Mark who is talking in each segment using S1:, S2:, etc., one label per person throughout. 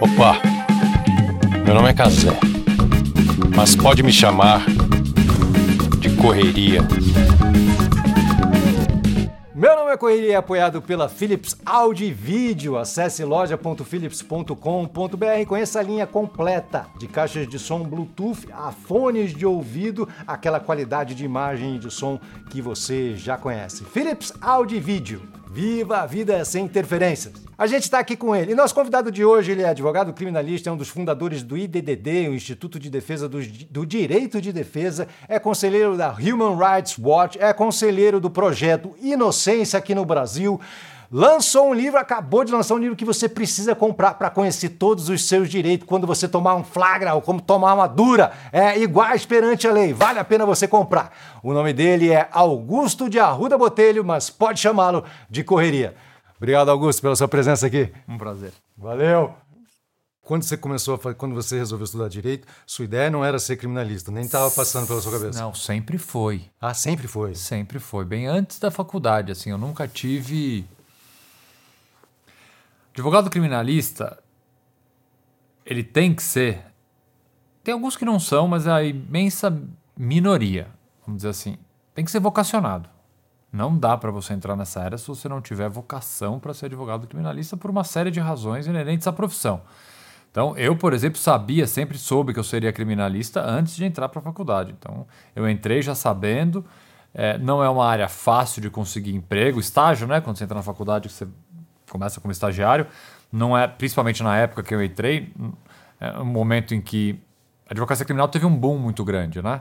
S1: Opa, meu nome é Casé, mas pode me chamar de Correria.
S2: Meu nome é Correria apoiado pela Philips Audio Video. Acesse loja.philips.com.br e conheça a linha completa de caixas de som Bluetooth a fones de ouvido, aquela qualidade de imagem e de som que você já conhece. Philips Audio Video. Viva a vida sem interferências. A gente está aqui com ele. E nosso convidado de hoje, ele é advogado criminalista, é um dos fundadores do IDDD, o Instituto de Defesa do, do Direito de Defesa, é conselheiro da Human Rights Watch, é conselheiro do projeto Inocência aqui no Brasil. Lançou um livro, acabou de lançar um livro que você precisa comprar para conhecer todos os seus direitos quando você tomar um flagra ou como tomar uma dura. É igual perante a lei, vale a pena você comprar. O nome dele é Augusto de Arruda Botelho, mas pode chamá-lo de Correria. Obrigado, Augusto, pela sua presença aqui.
S3: Um prazer.
S2: Valeu! Quando você começou, a, quando você resolveu estudar direito, sua ideia não era ser criminalista, nem estava passando pela sua cabeça.
S3: Não, sempre foi.
S2: Ah, sempre foi.
S3: Sempre foi. Bem antes da faculdade, assim, eu nunca tive Advogado criminalista, ele tem que ser. Tem alguns que não são, mas é a imensa minoria, vamos dizer assim. Tem que ser vocacionado. Não dá para você entrar nessa área se você não tiver vocação para ser advogado criminalista por uma série de razões inerentes à profissão. Então, eu, por exemplo, sabia, sempre soube que eu seria criminalista antes de entrar para a faculdade. Então, eu entrei já sabendo. É, não é uma área fácil de conseguir emprego, estágio, né? Quando você entra na faculdade, você começa como estagiário, não é, principalmente na época que eu entrei, é um momento em que a advocacia criminal teve um boom muito grande, né?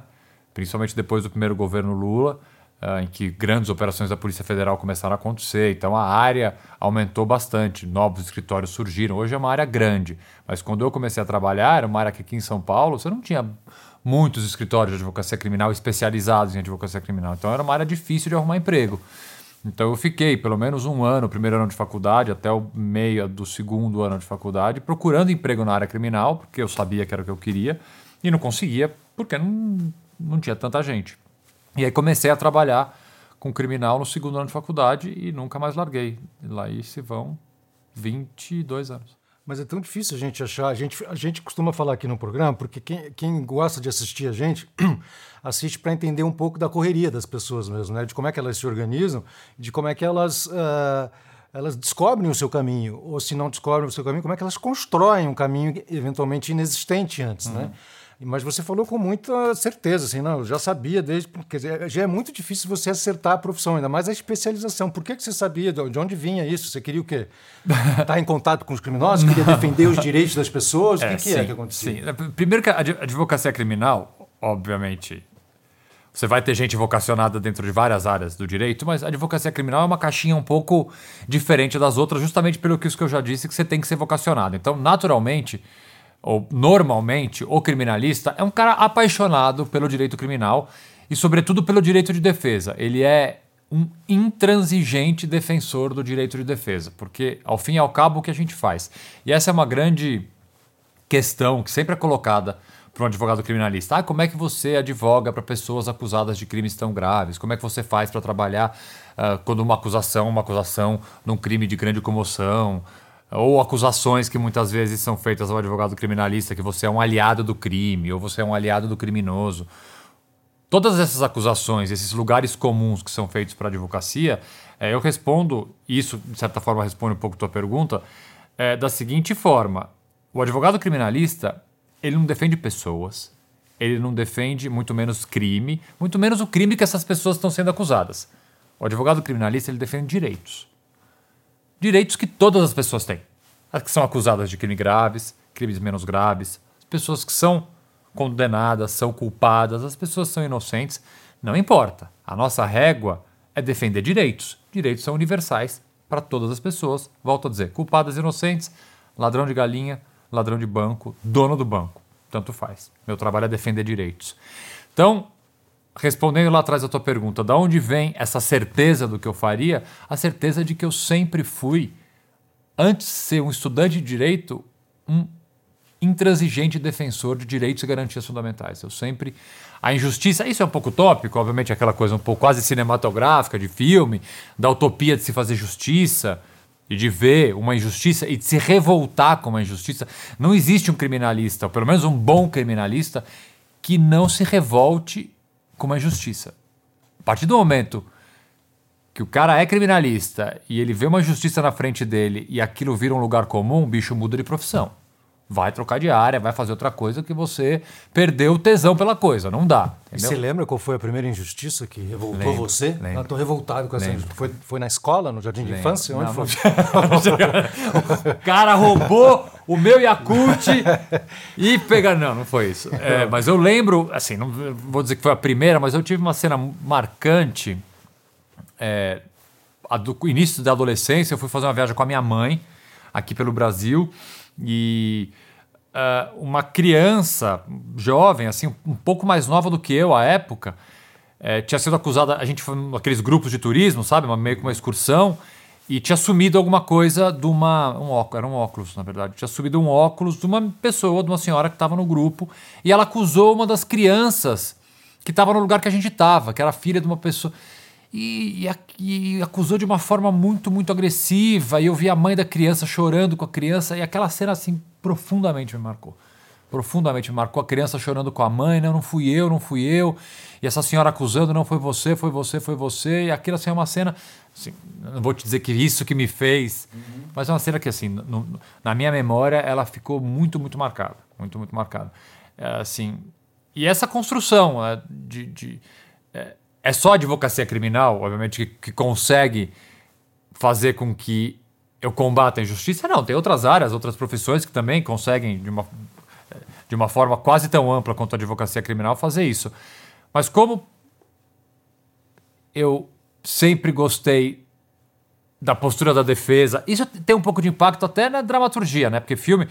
S3: Principalmente depois do primeiro governo Lula, uh, em que grandes operações da Polícia Federal começaram a acontecer. Então a área aumentou bastante, novos escritórios surgiram. Hoje é uma área grande, mas quando eu comecei a trabalhar, era uma área que aqui em São Paulo você não tinha muitos escritórios de advocacia criminal especializados em advocacia criminal. Então era uma área difícil de arrumar emprego. Então eu fiquei pelo menos um ano, primeiro ano de faculdade, até o meio do segundo ano de faculdade, procurando emprego na área criminal, porque eu sabia que era o que eu queria, e não conseguia, porque não, não tinha tanta gente. E aí comecei a trabalhar com criminal no segundo ano de faculdade e nunca mais larguei. E lá se vão 22 anos.
S2: Mas é tão difícil a gente achar. A gente, a gente costuma falar aqui no programa, porque quem, quem gosta de assistir a gente assiste para entender um pouco da correria das pessoas mesmo, né? de como é que elas se organizam, de como é que elas. Uh, elas descobrem o seu caminho, ou se não descobrem o seu caminho, como é que elas constroem um caminho eventualmente inexistente antes, né? uhum. né? Mas você falou com muita certeza, assim, não, eu já sabia desde. Quer dizer, já é muito difícil você acertar a profissão, ainda mais a especialização. Por que, que você sabia? De onde vinha isso? Você queria o quê? Estar tá em contato com os criminosos? Queria defender os direitos das pessoas? É, o que, que é sim, é que acontecia?
S3: Sim. Primeiro que a advocacia criminal, obviamente, você vai ter gente vocacionada dentro de várias áreas do direito, mas a advocacia criminal é uma caixinha um pouco diferente das outras, justamente pelo que eu já disse, que você tem que ser vocacionado. Então, naturalmente ou normalmente, o criminalista é um cara apaixonado pelo direito criminal e, sobretudo, pelo direito de defesa. Ele é um intransigente defensor do direito de defesa, porque, ao fim e ao cabo, o que a gente faz? E essa é uma grande questão que sempre é colocada para um advogado criminalista. Ah, como é que você advoga para pessoas acusadas de crimes tão graves? Como é que você faz para trabalhar uh, quando uma acusação, uma acusação num crime de grande comoção? Ou acusações que muitas vezes são feitas ao advogado criminalista que você é um aliado do crime ou você é um aliado do criminoso. Todas essas acusações, esses lugares comuns que são feitos para a advocacia, é, eu respondo, isso de certa forma responde um pouco a tua pergunta, é, da seguinte forma: o advogado criminalista ele não defende pessoas, ele não defende muito menos crime, muito menos o crime que essas pessoas estão sendo acusadas. O advogado criminalista ele defende direitos direitos que todas as pessoas têm. As que são acusadas de crimes graves, crimes menos graves, as pessoas que são condenadas, são culpadas, as pessoas são inocentes, não importa. A nossa régua é defender direitos. Direitos são universais para todas as pessoas. Volto a dizer, culpadas, inocentes, ladrão de galinha, ladrão de banco, dono do banco. Tanto faz. Meu trabalho é defender direitos. Então, respondendo lá atrás a tua pergunta, da onde vem essa certeza do que eu faria? A certeza de que eu sempre fui, antes de ser um estudante de direito, um intransigente defensor de direitos e garantias fundamentais. Eu sempre. A injustiça, isso é um pouco tópico, obviamente, aquela coisa um pouco quase cinematográfica de filme, da utopia de se fazer justiça. e de ver uma injustiça e de se revoltar com uma injustiça. Não existe um criminalista, ou pelo menos um bom criminalista, que não se revolte com uma injustiça. A partir do momento que o cara é criminalista e ele vê uma injustiça na frente dele e aquilo vira um lugar comum, o bicho muda de profissão vai trocar de área, vai fazer outra coisa que você perdeu o tesão pela coisa. Não dá.
S2: E você lembra qual foi a primeira injustiça que revoltou lembro, você? Lembro. Eu tô revoltado com essa injustiça. Foi, foi na escola, no jardim de infância? Onde não, foi?
S3: o cara roubou o meu Yakult e pegar. Não, não foi isso. É, mas eu lembro, assim, não vou dizer que foi a primeira, mas eu tive uma cena marcante. É, do início da adolescência, eu fui fazer uma viagem com a minha mãe aqui pelo Brasil. E uh, uma criança jovem, assim, um pouco mais nova do que eu à época, é, tinha sido acusada. A gente foi naqueles grupos de turismo, sabe? Uma, meio que uma excursão. E tinha sumido alguma coisa de uma. Um óculos, era um óculos, na verdade. Tinha sumido um óculos de uma pessoa, de uma senhora que estava no grupo. E ela acusou uma das crianças que estava no lugar que a gente estava, que era filha de uma pessoa e, e, e, acusou de uma forma muito, muito agressiva. E eu vi a mãe da criança chorando com a criança, e aquela cena assim profundamente me marcou. Profundamente me marcou a criança chorando com a mãe, não, não fui eu, não fui eu. E essa senhora acusando, não foi você, foi você, foi você. E aquilo assim é uma cena, assim, não vou te dizer que isso que me fez, uhum. mas é uma cena que assim, no, na minha memória ela ficou muito, muito marcada, muito, muito marcada. É, assim, e essa construção né, de, de é, é só a advocacia criminal, obviamente, que, que consegue fazer com que eu combata a injustiça? Não, tem outras áreas, outras profissões que também conseguem, de uma, de uma forma quase tão ampla quanto a advocacia criminal, fazer isso. Mas como eu sempre gostei da postura da defesa, isso tem um pouco de impacto até na dramaturgia, né? Porque filme,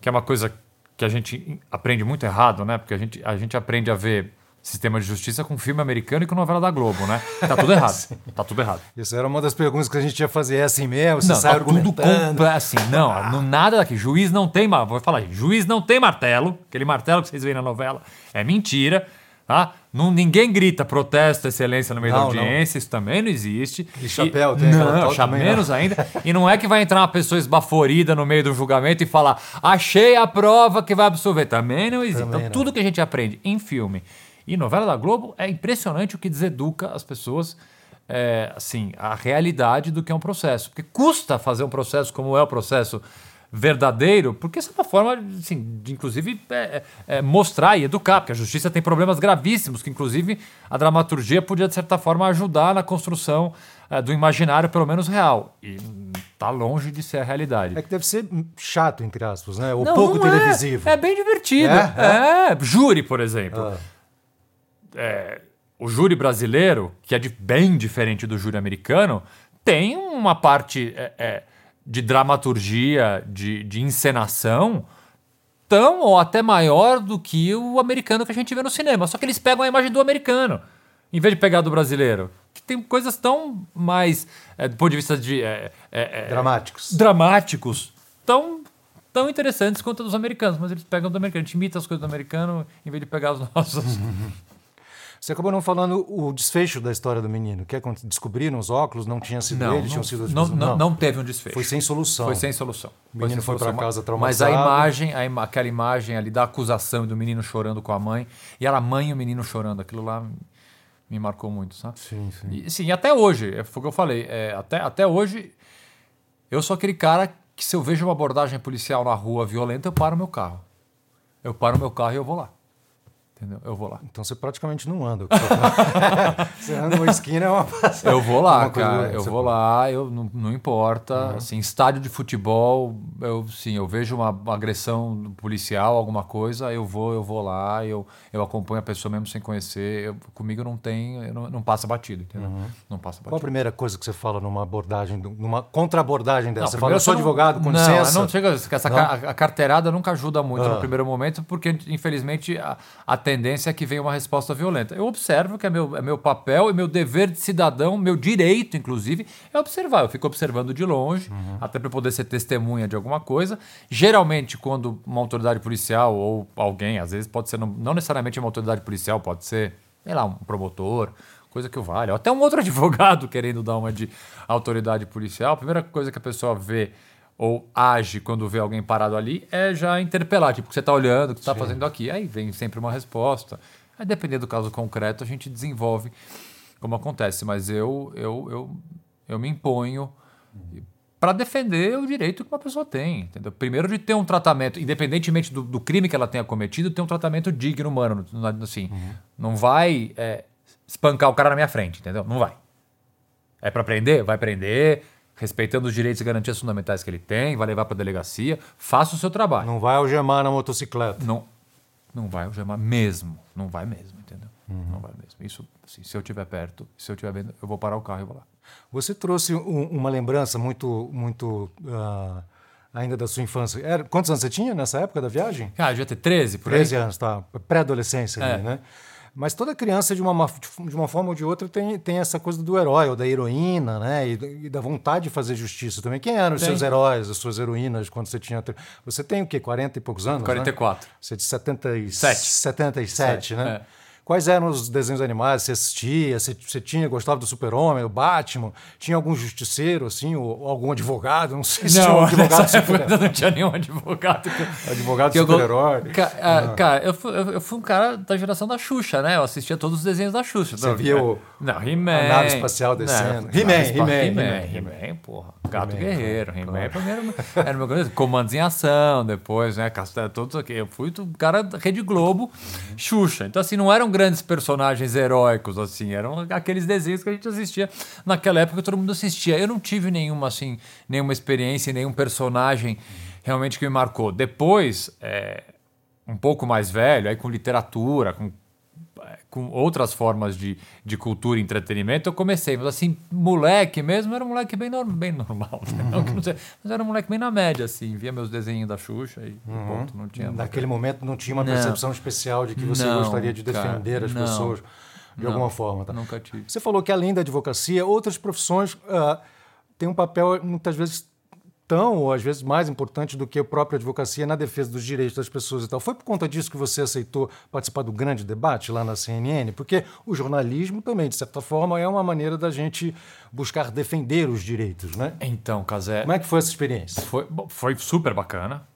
S3: que é uma coisa que a gente aprende muito errado, né? Porque a gente, a gente aprende a ver sistema de justiça com filme americano e com novela da Globo, né? Tá tudo errado. tá tudo errado.
S2: Isso era uma das perguntas que a gente ia fazer. É assim mesmo? Você
S3: não, sai tá tudo com, assim, não, ah. não, nada daqui. Juiz não tem, vou falar, juiz não tem martelo, aquele martelo que vocês veem na novela é mentira. Tá? Não, ninguém grita protesto, excelência no meio não, da audiência, não. isso também não existe.
S2: E chapéu, e, tem
S3: não, chapéu menos ainda. E não é que vai entrar uma pessoa esbaforida no meio do julgamento e falar, achei a prova que vai absolver. Também não existe. Também então, tudo que a gente aprende em filme e novela da Globo é impressionante o que deseduca as pessoas, é, assim, a realidade do que é um processo. Porque custa fazer um processo como é o processo verdadeiro, porque isso é uma forma, assim, de inclusive é, é, é, mostrar e educar, porque a justiça tem problemas gravíssimos, que inclusive a dramaturgia podia, de certa forma, ajudar na construção é, do imaginário, pelo menos real. E tá longe de ser a realidade.
S2: É que deve ser chato, entre aspas, né? Ou não, pouco não
S3: é.
S2: televisivo.
S3: É, bem divertido. É, é? júri, por exemplo. Ah é, o júri brasileiro, que é de, bem diferente do júri americano, tem uma parte é, é, de dramaturgia, de, de encenação tão ou até maior do que o americano que a gente vê no cinema. Só que eles pegam a imagem do americano, em vez de pegar do brasileiro. Que tem coisas tão mais, é, do ponto de vista de. É,
S2: é, é dramáticos.
S3: Dramáticos. Tão, tão interessantes quanto dos americanos. Mas eles pegam do americano. A gente imita as coisas do americano em vez de pegar os nossos.
S2: Você acabou não falando o desfecho da história do menino. O que aconteceu? Descobriram os óculos? Não tinha sido
S3: não,
S2: ele?
S3: Não,
S2: tinham sido
S3: não, não, não, teve um desfecho.
S2: Foi sem solução.
S3: Foi sem solução.
S2: O menino foi, foi para casa
S3: traumatizado. Mas a imagem, a im aquela imagem ali da acusação do menino chorando com a mãe, e era a mãe e o menino chorando, aquilo lá me marcou muito, sabe?
S2: Sim, sim.
S3: E, sim, até hoje, é, foi o que eu falei, é, até, até hoje, eu sou aquele cara que se eu vejo uma abordagem policial na rua violenta, eu paro meu carro. Eu paro meu carro e eu vou lá. Entendeu? Eu vou lá.
S2: Então você praticamente não anda. você anda uma esquina é uma
S3: passagem. Eu vou lá, cara. Eu vou lá, eu não, não importa. Uhum. Assim, estádio de futebol, eu sim, eu vejo uma, agressão policial, alguma coisa, eu vou, eu vou lá, eu, eu acompanho a pessoa mesmo sem conhecer. Eu, comigo não tem, não, não passa batido, entendeu? Uhum. Não passa batido.
S2: Qual a primeira coisa que você fala numa abordagem, numa contra-abordagem dessa? Não, você fala, eu sou advogado, com
S3: não,
S2: licença.
S3: Não, chega, essa não? A, a, carteirada nunca ajuda muito uhum. no primeiro momento, porque infelizmente a, a tendência é que venha uma resposta violenta. Eu observo que é meu, é meu papel e meu dever de cidadão, meu direito, inclusive, é observar. Eu fico observando de longe, uhum. até para poder ser testemunha de alguma coisa. Geralmente, quando uma autoridade policial ou alguém, às vezes pode ser, não, não necessariamente uma autoridade policial, pode ser, sei lá, um promotor, coisa que o vale. Até um outro advogado querendo dar uma de autoridade policial, a primeira coisa que a pessoa vê ou age quando vê alguém parado ali é já interpelar, tipo, o que você está olhando, o que você está fazendo aqui. Aí vem sempre uma resposta. Aí, dependendo do caso concreto, a gente desenvolve como acontece. Mas eu, eu, eu, eu me imponho para defender o direito que uma pessoa tem. Entendeu? Primeiro, de ter um tratamento, independentemente do, do crime que ela tenha cometido, ter um tratamento digno, humano. Assim, uhum. Não vai é, espancar o cara na minha frente, entendeu? Não vai. É para prender? Vai prender respeitando os direitos e garantias fundamentais que ele tem, vai levar para a delegacia, faça o seu trabalho.
S2: Não vai algemar na motocicleta.
S3: Não, não vai algemar mesmo. Não vai mesmo, entendeu? Uhum. Não vai mesmo. Isso, assim, se eu estiver perto, se eu estiver vendo, eu vou parar o carro e vou lá.
S2: Você trouxe um, uma lembrança muito, muito uh, ainda da sua infância. Era, quantos anos você tinha nessa época da viagem?
S3: Ah, devia ter 13, por
S2: 13 aí. anos, tá. Pré-adolescência é. né? Mas toda criança, de uma, de uma forma ou de outra, tem, tem essa coisa do herói, ou da heroína, né? E, e da vontade de fazer justiça também. Quem eram os tem. seus heróis, as suas heroínas, quando você tinha. Você tem o quê? 40 e poucos anos?
S3: 44.
S2: Né? Você é de 77, 77 Sete, né? É. Quais eram os desenhos animados? Você assistia? Você, você tinha, gostava do Super-Homem, do Batman? Tinha algum justiceiro, assim, ou, ou, algum advogado? Não sei se
S3: não,
S2: tinha um advogado
S3: super Não tinha nenhum advogado.
S2: Que, advogado super-herói.
S3: Ca, ah. Cara, eu fui, eu, fui um cara da geração da Xuxa, né? Eu assistia todos os desenhos da Xuxa.
S2: Você via o...
S3: Não, He-Man.
S2: A nave espacial descendo.
S3: He-Man, He-Man. He-Man, porra. Gato Guerreiro. He-Man primeiro era o meu coisa. Comandos em ação, depois, né? Castelo, todos aqui. Eu fui um cara da Rede Globo, Xuxa. Então, assim, não eram grandes personagens heróicos, assim. Eram aqueles desenhos que a gente assistia naquela época todo mundo assistia. Eu não tive nenhuma, assim, nenhuma experiência, nenhum personagem realmente que me marcou. Depois, é, um pouco mais velho, aí com literatura, com com outras formas de, de cultura e entretenimento, eu comecei. Mas assim, moleque mesmo, era um moleque bem, no, bem normal. Né? Não, não sei, mas era um moleque bem na média, assim. Via meus desenhos da Xuxa e uhum. ponto. Não tinha
S2: Naquele momento não tinha uma não. percepção especial de que você não, gostaria de defender cara, as pessoas de alguma forma. Tá?
S3: Nunca tive.
S2: Você falou que além da advocacia, outras profissões uh, têm um papel muitas vezes tão, ou às vezes mais importante do que a própria advocacia na defesa dos direitos das pessoas e tal. Foi por conta disso que você aceitou participar do grande debate lá na CNN? Porque o jornalismo também, de certa forma, é uma maneira da gente buscar defender os direitos, né?
S3: Então, Casé...
S2: Como é que foi essa experiência?
S3: Foi, foi super bacana.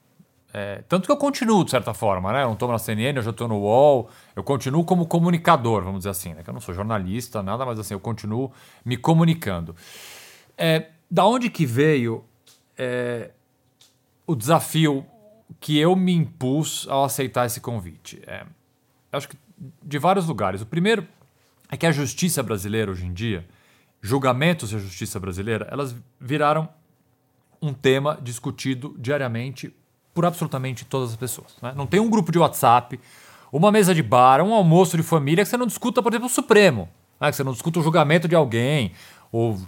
S3: É, tanto que eu continuo, de certa forma, né? Eu não estou na CNN, eu já estou no UOL, eu continuo como comunicador, vamos dizer assim, né? Que eu não sou jornalista, nada, mas assim, eu continuo me comunicando. É, da onde que veio é, o desafio que eu me impus ao aceitar esse convite? É, acho que de vários lugares. O primeiro é que a justiça brasileira hoje em dia, julgamentos da justiça brasileira, elas viraram um tema discutido diariamente por absolutamente todas as pessoas. Né? Não tem um grupo de WhatsApp, uma mesa de bar, um almoço de família que você não discuta, por exemplo, o Supremo. Né? Que você não discuta o julgamento de alguém, ou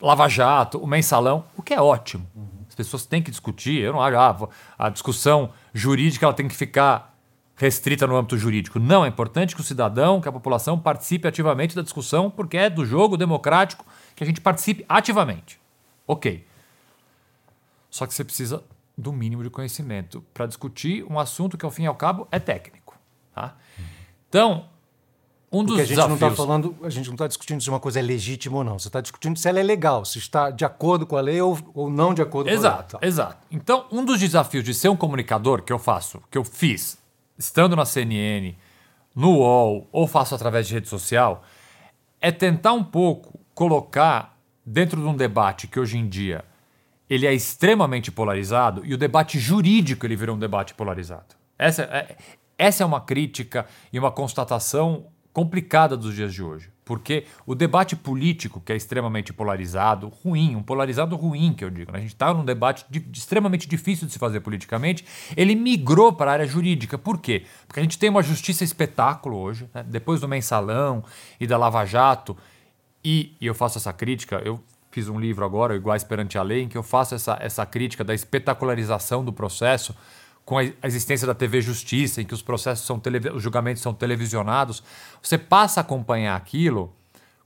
S3: Lava Jato, o mensalão, o que é ótimo. As pessoas têm que discutir. Eu não acho ah, a discussão jurídica ela tem que ficar restrita no âmbito jurídico. Não, é importante que o cidadão, que a população participe ativamente da discussão, porque é do jogo democrático que a gente participe ativamente. Ok. Só que você precisa do mínimo de conhecimento para discutir um assunto que, ao fim e ao cabo, é técnico. Tá? Então, um dos
S2: Porque a gente
S3: desafios...
S2: não está falando, a gente não está discutindo se uma coisa é legítima ou não. Você está discutindo se ela é legal, se está de acordo com a lei ou, ou não de acordo
S3: exato,
S2: com a lei.
S3: Exato, exato. Então, um dos desafios de ser um comunicador que eu faço, que eu fiz, estando na CNN, no UOL ou faço através de rede social, é tentar um pouco colocar dentro de um debate que hoje em dia ele é extremamente polarizado e o debate jurídico ele virou um debate polarizado. Essa é, essa é uma crítica e uma constatação complicada dos dias de hoje. Porque o debate político, que é extremamente polarizado, ruim, um polarizado ruim, que eu digo, né? a gente está num debate de, de extremamente difícil de se fazer politicamente, ele migrou para a área jurídica. Por quê? Porque a gente tem uma justiça espetáculo hoje, né? depois do mensalão e da Lava Jato, e, e eu faço essa crítica, eu fiz um livro agora, Iguais Perante a Lei, em que eu faço essa, essa crítica da espetacularização do processo com a existência da TV Justiça, em que os processos são os julgamentos são televisionados, você passa a acompanhar aquilo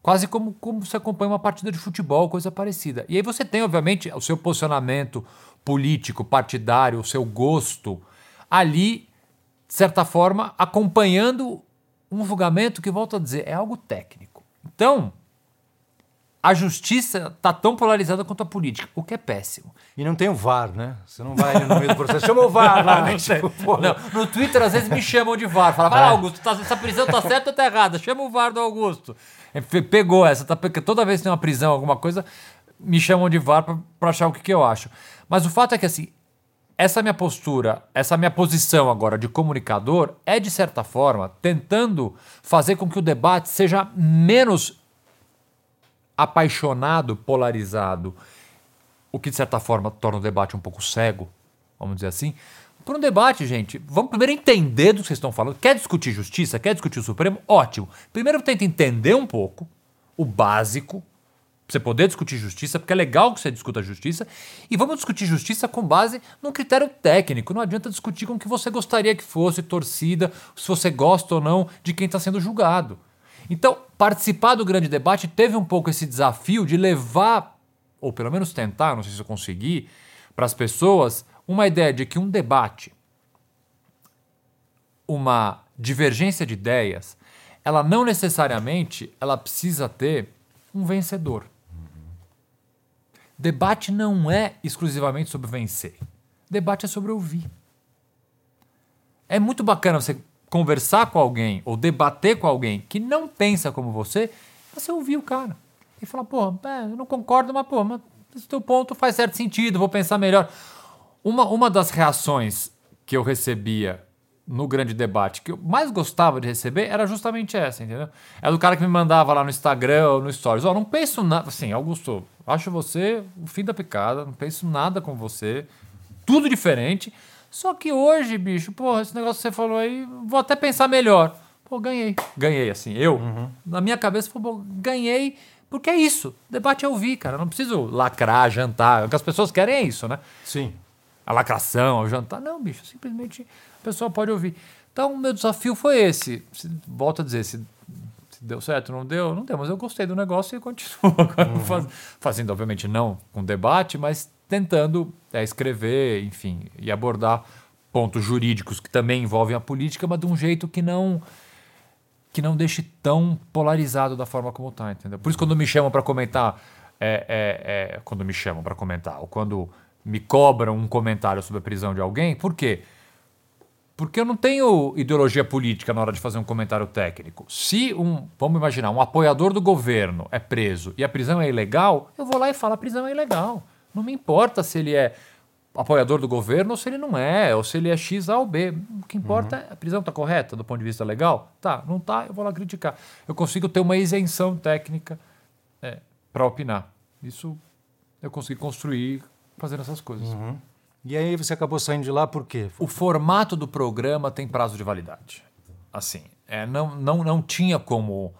S3: quase como, como você acompanha uma partida de futebol, coisa parecida. E aí você tem, obviamente, o seu posicionamento político, partidário, o seu gosto ali, de certa forma, acompanhando um julgamento que, volto a dizer, é algo técnico. Então, a justiça tá tão polarizada quanto a política, o que é péssimo.
S2: E não tem o VAR, né? Você não vai no meio do processo, chama o VAR lá, né? Tipo,
S3: Não, no Twitter, às vezes, me chamam de VAR. Fala, vai lá, Augusto, tá- essa prisão tá certa ou tá errada? Chama o VAR do Augusto. É, Pegou essa, tá, porque toda vez que tem uma prisão, alguma coisa, me chamam de VAR pra achar o que, que eu acho. Mas o fato é que, assim, essa minha postura, essa minha posição agora de comunicador é, de certa forma, tentando fazer com que o debate seja menos apaixonado, polarizado, o que de certa forma torna o debate um pouco cego, vamos dizer assim. Para um debate, gente, vamos primeiro entender do que vocês estão falando. Quer discutir justiça? Quer discutir o Supremo? Ótimo. Primeiro tenta entender um pouco o básico, pra você poder discutir justiça, porque é legal que você discuta justiça, e vamos discutir justiça com base num critério técnico. Não adianta discutir com o que você gostaria que fosse, torcida, se você gosta ou não de quem está sendo julgado. Então, participar do grande debate teve um pouco esse desafio de levar, ou pelo menos tentar, não sei se eu consegui, para as pessoas uma ideia de que um debate, uma divergência de ideias, ela não necessariamente ela precisa ter um vencedor. Debate não é exclusivamente sobre vencer. Debate é sobre ouvir. É muito bacana você conversar com alguém ou debater com alguém que não pensa como você, você ouvir o cara. E falar, pô, é, eu não concordo, mas, pô, mas esse teu ponto faz certo sentido, vou pensar melhor. Uma, uma das reações que eu recebia no grande debate, que eu mais gostava de receber, era justamente essa, entendeu? Era do cara que me mandava lá no Instagram ou no Stories, ó, não penso nada, assim, Augusto, acho você o fim da picada, não penso nada com você, tudo diferente, só que hoje, bicho, pô, esse negócio que você falou aí, vou até pensar melhor. Pô, ganhei. Ganhei, assim, eu, na minha cabeça, pô, ganhei, porque é isso, debate é ouvir, cara, eu não preciso lacrar, jantar, o que as pessoas querem é isso, né?
S2: Sim.
S3: a lacração, o jantar. Não, bicho, simplesmente a pessoa pode ouvir. Então, o meu desafio foi esse. Se, volto a dizer, se, deu certo, não deu, não deu, mas eu gostei do negócio e continuo faz- fazendo, obviamente, não com debate, mas tentando é, escrever, enfim, e abordar pontos jurídicos que também envolvem a política, mas de um jeito que não que não deixe tão polarizado da forma como tá, entendeu? Por isso quando me chamam para comentar, é, é, é, quando me chamam para comentar, ou quando me cobram um comentário sobre a prisão de alguém, por quê? Porque eu não tenho ideologia política na hora de fazer um comentário técnico. Se um, vamos imaginar, um apoiador do governo é preso e a prisão é ilegal, eu vou lá e falo a prisão é ilegal. Não me importa se ele é apoiador do governo ou se ele não é, ou se ele é X, A ou B. O que importa é a prisão está correta do ponto de vista legal? Tá, não tá, eu vou lá criticar. Eu consigo ter uma isenção técnica para opinar. Isso eu consegui construir fazendo essas coisas.
S2: E aí você acabou saindo de lá por quê?
S3: O formato do programa tem prazo de validade. Assim, é, não, não, não tinha como.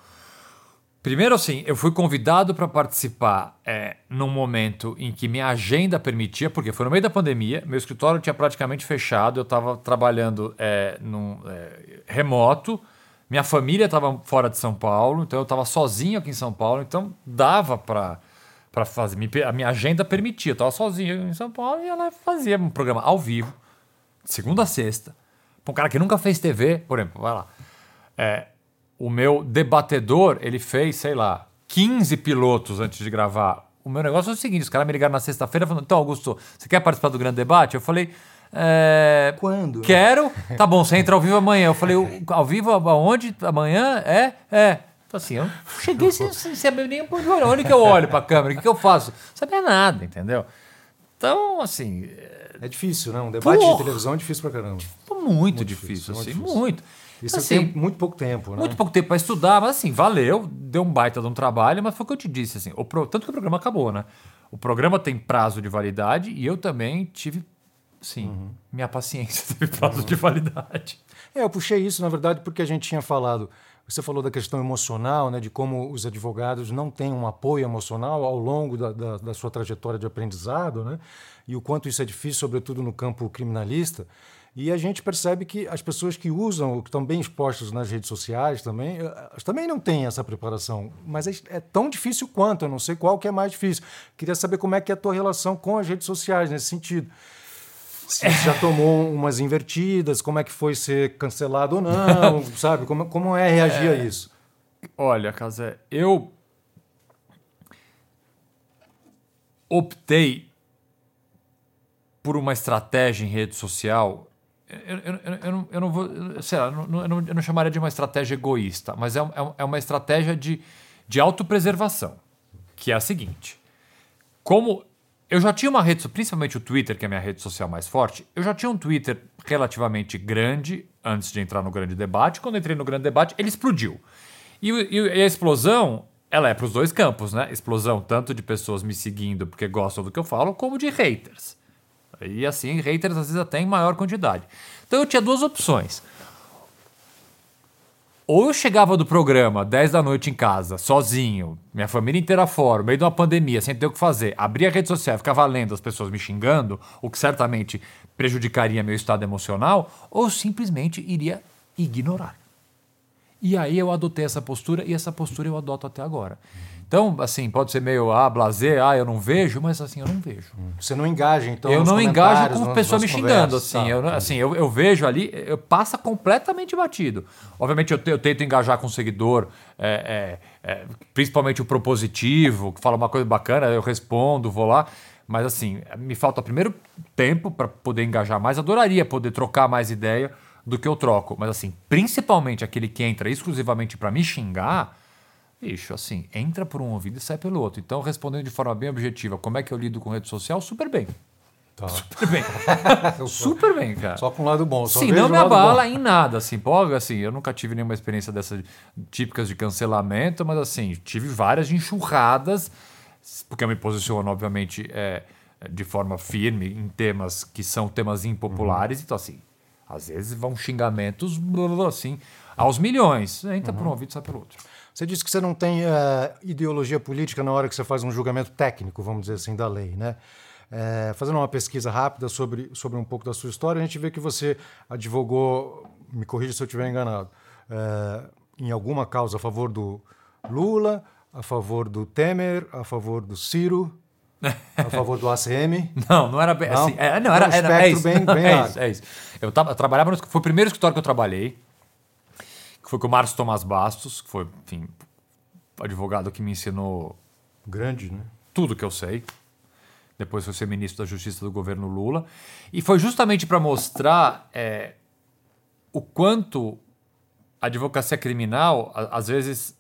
S3: Primeiro, assim, eu fui convidado para participar é, num momento em que minha agenda permitia, porque foi no meio da pandemia, meu escritório tinha praticamente fechado, eu estava trabalhando é, num, é, remoto, minha família estava fora de São Paulo, então eu estava sozinho aqui em São Paulo, então dava para para fazer. A minha agenda permitia, eu estava sozinho em São Paulo e ela fazia um programa ao vivo, segunda a sexta. Para um cara que nunca fez TV, por exemplo, vai lá. É, o meu debatedor, ele fez, sei lá, 15 pilotos antes de gravar. O meu negócio é o seguinte: os caras me ligaram na sexta-feira falando, então, Augusto, você quer participar do grande debate? Eu falei. É,
S2: Quando?
S3: Quero. Tá bom, você entra ao vivo amanhã. Eu falei, "O- ao vivo aonde? Amanhã? É? É. Então, assim, eu cheguei sem, sem saber nem onde olhar. Onde que eu olho pra câmera? O que, que eu faço? Não sabia nada, entendeu? Então, assim,
S2: É difícil, né? Um debate
S3: Porra!
S2: de televisão é difícil pra caramba.
S3: foi muito, difícil,
S2: difícil,
S3: assim,
S2: muito difícil.
S3: muito.
S2: Você
S3: Assim,
S2: tem muito pouco tempo, né?
S3: muito pouco tempo para estudar, mas assim, valeu, deu um baita de um trabalho, mas foi o que eu te disse, assim, o pro- tanto que o programa acabou, né? O programa tem prazo de validade e eu também tive, sim,
S2: Uhum.
S3: minha paciência teve prazo de validade.
S2: É, eu puxei isso, na verdade, porque a gente tinha falado. Você falou da questão emocional, né, de como os advogados não têm um apoio emocional ao longo da, da, da sua trajetória de aprendizado, né, e o quanto isso é difícil, sobretudo no campo criminalista. E a gente percebe que as pessoas que usam, que estão bem expostas nas redes sociais também, eh, também não têm essa preparação. Mas é, é tão difícil quanto, eu não sei qual que é mais difícil. Queria saber como é que é a tua relação com as redes sociais nesse sentido. Se já tomou umas invertidas, como é que foi ser cancelado ou não, sabe? Como, como é reagir a isso?
S3: Olha, Casé, eu optei por uma estratégia em rede social. Eu, não, vou. Sei lá, eu não, eu não, eu não chamaria de uma estratégia egoísta, mas é, é, é uma estratégia de, de autopreservação. Que é a seguinte: como eu já tinha uma rede, principalmente o Twitter, que é a minha rede social mais forte, eu já tinha um Twitter relativamente grande antes de entrar no grande debate. Quando entrei no grande debate, ele explodiu. E, e, e a explosão, ela é para os dois campos, né? Explosão tanto de pessoas me seguindo porque gostam do que eu falo, como de haters. E assim, haters às vezes até em maior quantidade. Então eu tinha duas opções. Ou eu chegava do programa 10 da noite em casa, sozinho, minha família inteira fora, no meio de uma pandemia, sem ter o que fazer, abria a rede social, ficava lendo as pessoas me xingando, o que certamente prejudicaria meu estado emocional, ou simplesmente iria ignorar. E aí eu adotei essa postura e essa postura eu adoto até agora. Então, assim, pode ser meio ah, blazer, ah, eu não vejo, mas assim, eu não vejo.
S2: Você não engaja, então.
S3: Eu não engajo com pessoa me xingando, assim. Tá. Eu, assim eu, eu vejo ali, eu, passa completamente batido. Obviamente, eu, eu tento engajar com o seguidor, é, é, é, principalmente o propositivo, que fala uma coisa bacana, eu respondo, vou lá. Mas assim, me falta primeiro tempo para poder engajar mais. Adoraria poder trocar mais ideia do que eu troco. Mas assim, principalmente aquele que entra exclusivamente para me xingar bicho, assim, entra por um ouvido e sai pelo outro. Então, respondendo de forma bem objetiva, como é que eu lido com rede social? Super bem. Tá. Super bem. Super bem, cara.
S2: Só com o lado bom.
S3: Só Sim, não me abala em nada, assim. Pô, assim, eu nunca tive nenhuma experiência dessas típicas de cancelamento, mas assim, tive várias enxurradas, porque eu me posiciono, obviamente, é, de forma firme em temas que são temas impopulares. Uhum. Então, assim, às vezes vão xingamentos, assim, aos milhões. Entra uhum. por um ouvido e sai pelo outro.
S2: Você disse que você não tem uh, ideologia política na hora que você faz um julgamento técnico, vamos dizer assim, da lei, né? É, fazendo uma pesquisa rápida sobre, sobre um pouco da sua história, a gente vê que você advogou, me corrija se eu estiver enganado, é, em alguma causa a favor do Lula, a favor do Temer, a favor do Ciro, a favor do ACM?
S3: Não, não era bem não? assim. É, não, era, era, é, isso, bem, bem é, isso, é isso. Eu, tava, eu trabalhava no, foi o primeiro escritório que eu trabalhei que foi com o Márcio Tomás Bastos, que foi, enfim, advogado que me ensinou.
S2: Grande, né?
S3: Tudo que eu sei. Depois foi ser ministro da Justiça do governo Lula. E foi justamente para mostrar é, o quanto a advocacia criminal, às vezes,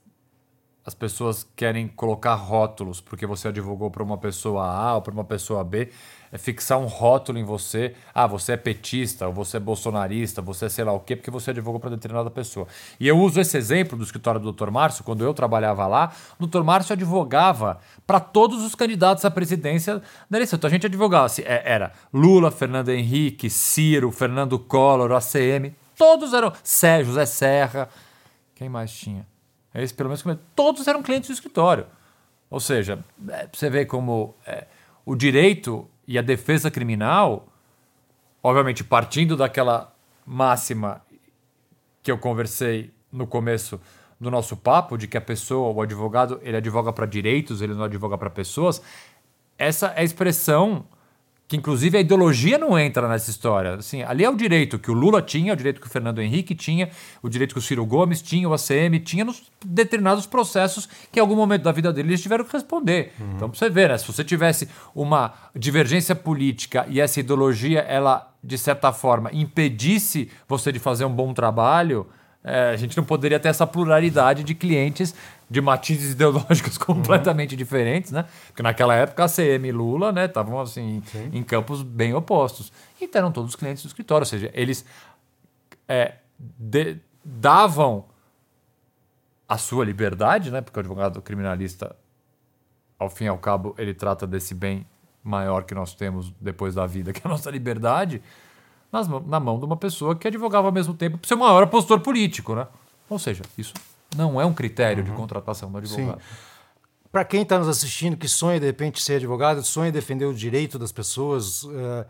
S3: as pessoas querem colocar rótulos porque você advogou para uma pessoa A ou para uma pessoa B, fixar um rótulo em você. Ah, você é petista, ou você é bolsonarista, você é sei lá o quê, porque você advogou para determinada pessoa. E eu uso esse exemplo do escritório do Dr. Márcio, quando eu trabalhava lá, o Dr. Márcio advogava para todos os candidatos à presidência da eleição. Então a gente advogava, assim, era Lula, Fernando Henrique, Ciro, Fernando Collor, ACM, todos eram. Sérgio, José Serra. Quem mais tinha? Esse, pelo menos, todos eram clientes do escritório. Ou seja, é, você vê como é, o direito e a defesa criminal, obviamente partindo daquela máxima que eu conversei no começo do nosso papo, de que a pessoa, o advogado, ele advoga para direitos, ele não advoga para pessoas, essa é a expressão que inclusive a ideologia não entra nessa história. Assim, ali é o direito que o Lula tinha, o direito que o Fernando Henrique tinha, o direito que o Ciro Gomes tinha, o ACM tinha nos determinados processos que em algum momento da vida deles eles tiveram que responder. Uhum. Então, pra você ver, né? Se você tivesse uma divergência política e essa ideologia, ela, de certa forma, impedisse você de fazer um bom trabalho, é, a gente não poderia ter essa pluralidade de clientes de matizes ideológicos completamente uhum. diferentes, né? Porque naquela época a CM e Lula, né, estavam assim Sim. em campos bem opostos. E eram todos clientes do escritório, ou seja, eles é, de, davam a sua liberdade, né? Porque o advogado criminalista, ao fim e ao cabo, ele trata desse bem maior que nós temos depois da vida, que é a nossa liberdade nas, na mão de uma pessoa que advogava ao mesmo tempo por ser o maior opositor político, né? Ou seja, isso não é um critério uhum. de contratação do advogado.
S2: Para quem está nos assistindo, que sonha de repente ser advogado, sonha defender o direito das pessoas, uh,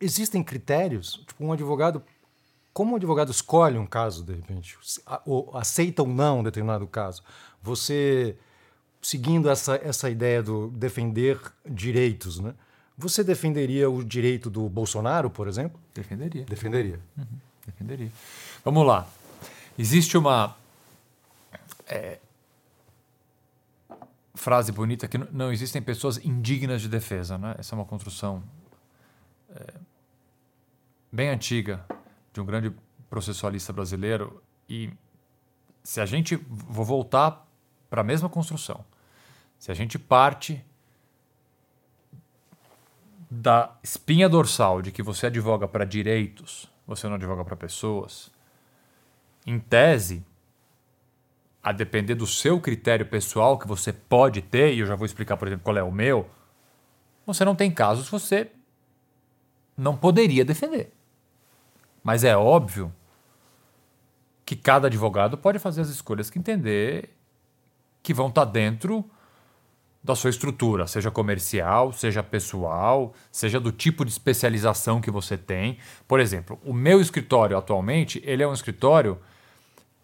S2: existem critérios? Tipo, um advogado, como um advogado escolhe um caso, de repente, ou aceita ou não um determinado caso? Você, seguindo essa, essa ideia do defender direitos, né? Você defenderia o direito do Bolsonaro, por exemplo?
S3: Defenderia.
S2: Defenderia.
S3: Uhum. Defenderia. Vamos lá. Existe uma frase bonita que n- não existem pessoas indignas de defesa, né? Essa é uma construção é, bem antiga de um grande processualista brasileiro e se a gente vou voltar para a mesma construção, se a gente parte da espinha dorsal de que você advoga para direitos, você não advoga para pessoas, em tese, a depender do seu critério pessoal que você pode ter, e eu já vou explicar, por exemplo, qual é o meu, você não tem casos que você não poderia defender. Mas é óbvio que cada advogado pode fazer as escolhas que entender que vão estar dentro da sua estrutura, seja comercial, seja pessoal, seja do tipo de especialização que você tem. Por exemplo, o meu escritório atualmente, ele é um escritório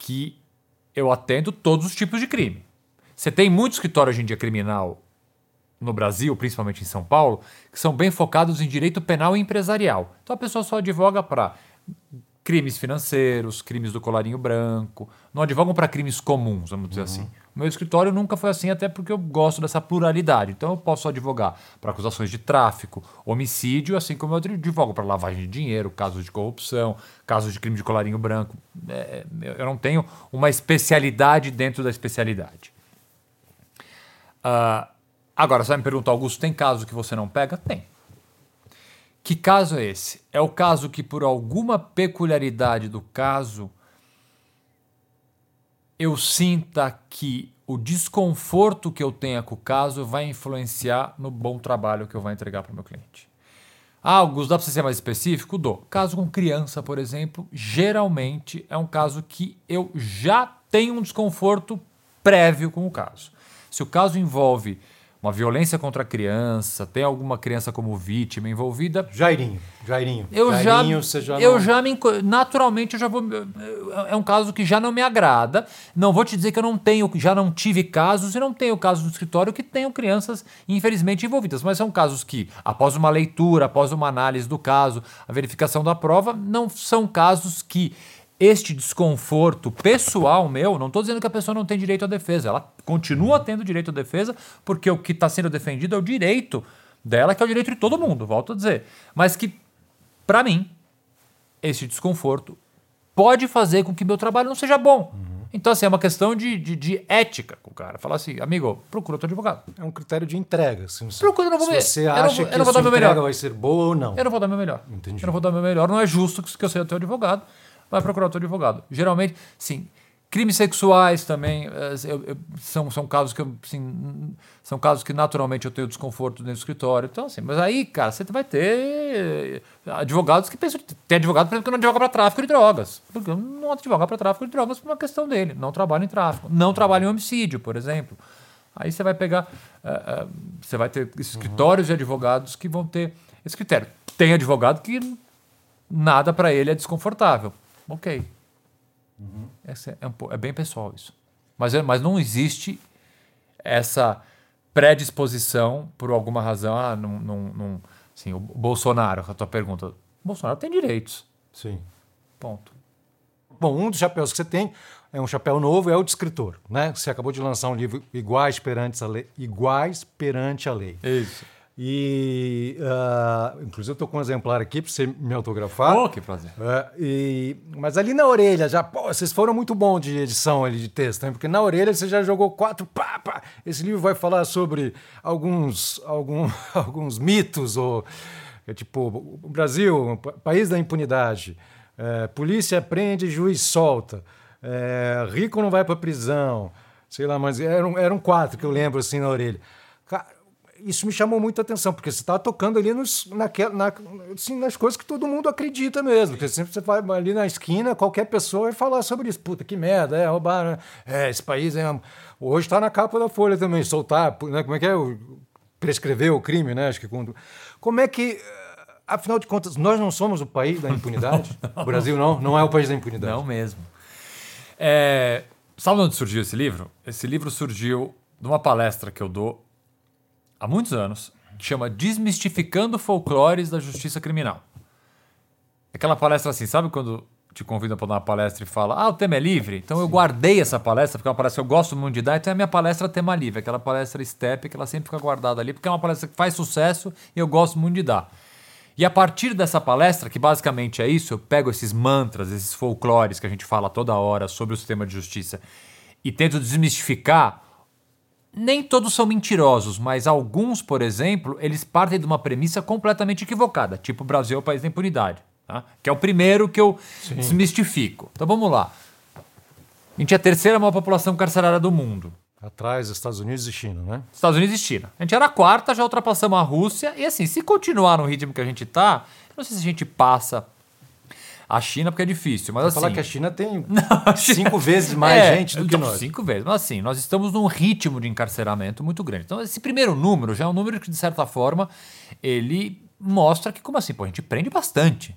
S3: que eu atendo todos os tipos de crime. Você tem muito escritório hoje em dia criminal no Brasil, principalmente em São Paulo, que são bem focados em direito penal e empresarial. Então a pessoa só advoga para crimes financeiros, crimes do colarinho branco, não advogam para crimes comuns, vamos dizer assim. O meu escritório nunca foi assim, até porque eu gosto dessa pluralidade. Então eu posso advogar para acusações de tráfico, homicídio, assim como eu advogo para lavagem de dinheiro, casos de corrupção, casos de crime de colarinho branco. É, eu não tenho uma especialidade dentro da especialidade. Ah, agora, você vai me perguntar, Augusto, tem caso que você não pega? Tem. Que caso é esse? É o caso que, por alguma peculiaridade do caso, eu sinta que o desconforto que eu tenha com o caso vai influenciar no bom trabalho que eu vou entregar para o meu cliente. Ah, Augusto, dá para você ser mais específico? Dou. Caso com criança, por exemplo, geralmente é um caso que eu já tenho um desconforto prévio com o caso. Se o caso envolve uma violência contra a criança, tem alguma criança como vítima envolvida,
S2: Jairinho, Jairinho.
S3: eu
S2: Jairinho,
S3: já,
S2: você já
S3: eu
S2: não-
S3: já me naturalmente eu já vou é um caso que já não me agrada. Não vou te dizer que eu não tenho, já não tive casos e não tenho casos no escritório que tenham crianças infelizmente envolvidas, mas são casos que após uma leitura, após uma análise do caso, a verificação da prova, não são casos que este desconforto pessoal meu, não estou dizendo que a pessoa não tem direito à defesa, ela continua tendo direito à defesa, porque o que está sendo defendido é o direito dela, que é o direito de todo mundo, volto a dizer. Mas que, para mim, esse desconforto pode fazer com que meu trabalho não seja bom. Então, assim, é uma questão de, de, de ética com o cara. Falar assim, amigo, procura outro advogado.
S2: É um critério de entrega. Se você,
S3: Procura, não vou
S2: se você
S3: Eu não
S2: acha
S3: eu
S2: que
S3: não vou
S2: a sua entrega
S3: melhor.
S2: vai ser boa ou não.
S3: Eu não vou dar meu melhor.
S2: Entendi.
S3: Eu não vou dar meu melhor. Não é justo que que eu seja teu advogado. Vai procurar outro advogado. Geralmente, sim. Crimes sexuais também eh, eu- eu- são, são casos que eu, assim, são casos que naturalmente eu tenho desconforto dentro do escritório. Então, assim, mas aí, cara, você vai ter eh, advogados que pensam. Tem advogado, por exemplo, que não advoga para tráfico de drogas. Porque não advoga para tráfico de drogas por uma questão dele. Não trabalha em tráfico. Não trabalha em homicídio, por exemplo. Aí você vai pegar. eh, eh, você vai ter escritórios de advogados que vão ter esse critério. Tem advogado que nada para ele é desconfortável. Ok. Essa é, um po- é bem pessoal isso. Mas, é- mas não existe essa predisposição por alguma razão. Ah, não, não, não, assim, o Bolsonaro, a tua pergunta. O Bolsonaro tem direitos.
S2: Sim.
S3: Ponto.
S2: Bom, um dos chapéus que você tem é um chapéu novo, é o de escritor. Né? Você acabou de lançar um livro Iguais Perante a Lei. Iguais Perante a Lei.
S3: Isso.
S2: E, ah, inclusive, eu estou com um exemplar aqui para você me autografar.
S3: Oh, que prazer.
S2: É, e- mas ali na orelha, já, pô, vocês foram muito bons de edição ali de texto, hein? porque na orelha você já jogou quatro, pá, pá. Esse livro vai falar sobre alguns, algum, alguns mitos, ou é, tipo, o Brasil, pa- país da impunidade, é, polícia prende, juiz solta, é, rico não vai para prisão, sei lá, mas eram, eram quatro que eu lembro assim na orelha. Isso me chamou muita atenção, porque você está tocando ali nos, naquela, na, assim, nas coisas que todo mundo acredita mesmo. Porque sempre você vai ali na esquina, qualquer pessoa vai falar sobre isso. Puta, que merda, é, roubaram. né? É, esse país é. Hoje está na capa da Folha também, soltar, né? Como é que é? O, prescrever o crime, né? Acho que quando. Como é que. eh, Afinal de contas, nós não somos o país da impunidade? O Brasil não, não é o país da impunidade.
S3: Não mesmo. É, sabe onde surgiu esse livro? Esse livro surgiu de uma palestra que eu dou há muitos anos, que chama Desmistificando Folclores da Justiça Criminal. Aquela palestra assim, sabe quando te convidam para dar uma palestra e fala, ah, o tema é livre. Então eu guardei essa palestra, porque é uma palestra que eu gosto muito de dar, então é a minha palestra tema livre, aquela palestra step que ela sempre fica guardada ali, porque é uma palestra que faz sucesso e eu gosto muito de dar. E a partir dessa palestra, que basicamente é isso, eu pego esses mantras, esses folclores que a gente fala toda hora sobre o sistema de justiça e tento desmistificar. Nem todos são mentirosos, mas alguns, por exemplo, eles partem de uma premissa completamente equivocada, tipo o Brasil é o país da impunidade, tá? que é o primeiro que eu Sim. desmistifico. Então vamos lá. A gente é a terceira maior população carcerária do mundo.
S2: Atrás, Estados Unidos e China, né?
S3: Estados Unidos e China. A gente era a quarta, já ultrapassamos a Rússia. E assim, se continuar no ritmo que a gente tá, não sei se a gente passa a China, porque é difícil. Mas assim.
S2: falar que a China tem não, cinco vezes mais é, gente do que nós.
S3: Cinco vezes. Mas assim, nós estamos num ritmo de encarceramento muito grande. Então, esse primeiro número já é um número que, de certa forma, ele mostra que, como assim, pô, a gente prende bastante.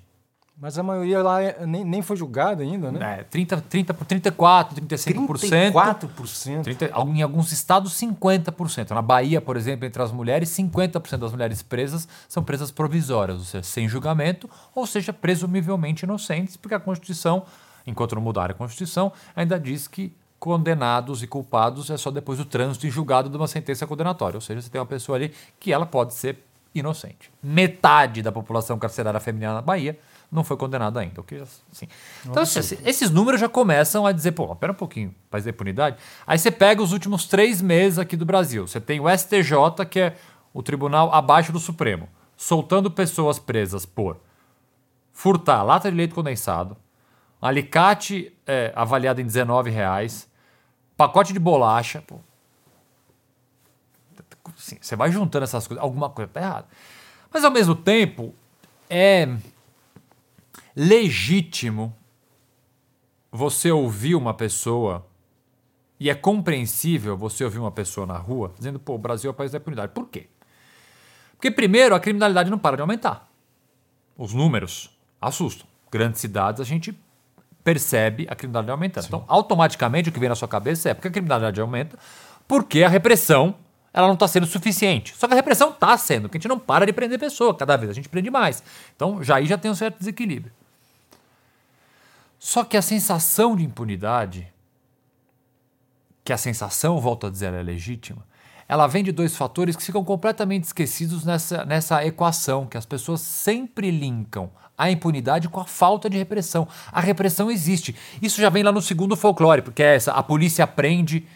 S2: Mas a maioria lá é, nem, nem foi julgada ainda, né?
S3: É, 30, 30, 34, 35%.
S2: 34%? 30,
S3: em alguns estados, 50%. Na Bahia, por exemplo, entre as mulheres, 50% das mulheres presas são presas provisórias, ou seja, sem julgamento, ou seja, presumivelmente inocentes, porque a Constituição, enquanto não mudar a Constituição, ainda diz que condenados e culpados é só depois do trânsito em julgado de uma sentença condenatória. Ou seja, você tem uma pessoa ali que ela pode ser inocente. Metade da população carcerária feminina na Bahia não foi condenado ainda. Okay? Assim. Então, assim, esses números já começam a dizer, pô, pera um pouquinho, país da impunidade. Aí você pega os últimos três meses aqui do Brasil. Você tem o STJ, que é o tribunal abaixo do Supremo, soltando pessoas presas por furtar lata de leite condensado, alicate é, avaliado em 19 reais, pacote de bolacha. Pô. Assim, você vai juntando essas coisas, alguma coisa tá errada. Mas ao mesmo tempo, é legítimo você ouvir uma pessoa e é compreensível você ouvir uma pessoa na rua dizendo, pô, o Brasil é o país da impunidade. Por quê? Porque, primeiro, a criminalidade não para de aumentar. Os números assustam. Grandes cidades, a gente percebe a criminalidade aumentando. Sim. Então, automaticamente, o que vem na sua cabeça é porque a criminalidade aumenta, porque a repressão ela não está sendo suficiente. Só que a repressão está sendo, porque a gente não para de prender pessoa cada vez, a gente prende mais. Então, já aí já tem um certo desequilíbrio. Só que a sensação de impunidade, que a sensação, volto a dizer, é legítima, ela vem de dois fatores que ficam completamente esquecidos nessa, nessa equação, que as pessoas sempre linkam a impunidade com a falta de repressão. A repressão existe. Isso já vem lá no segundo folclore, porque é essa: a polícia prende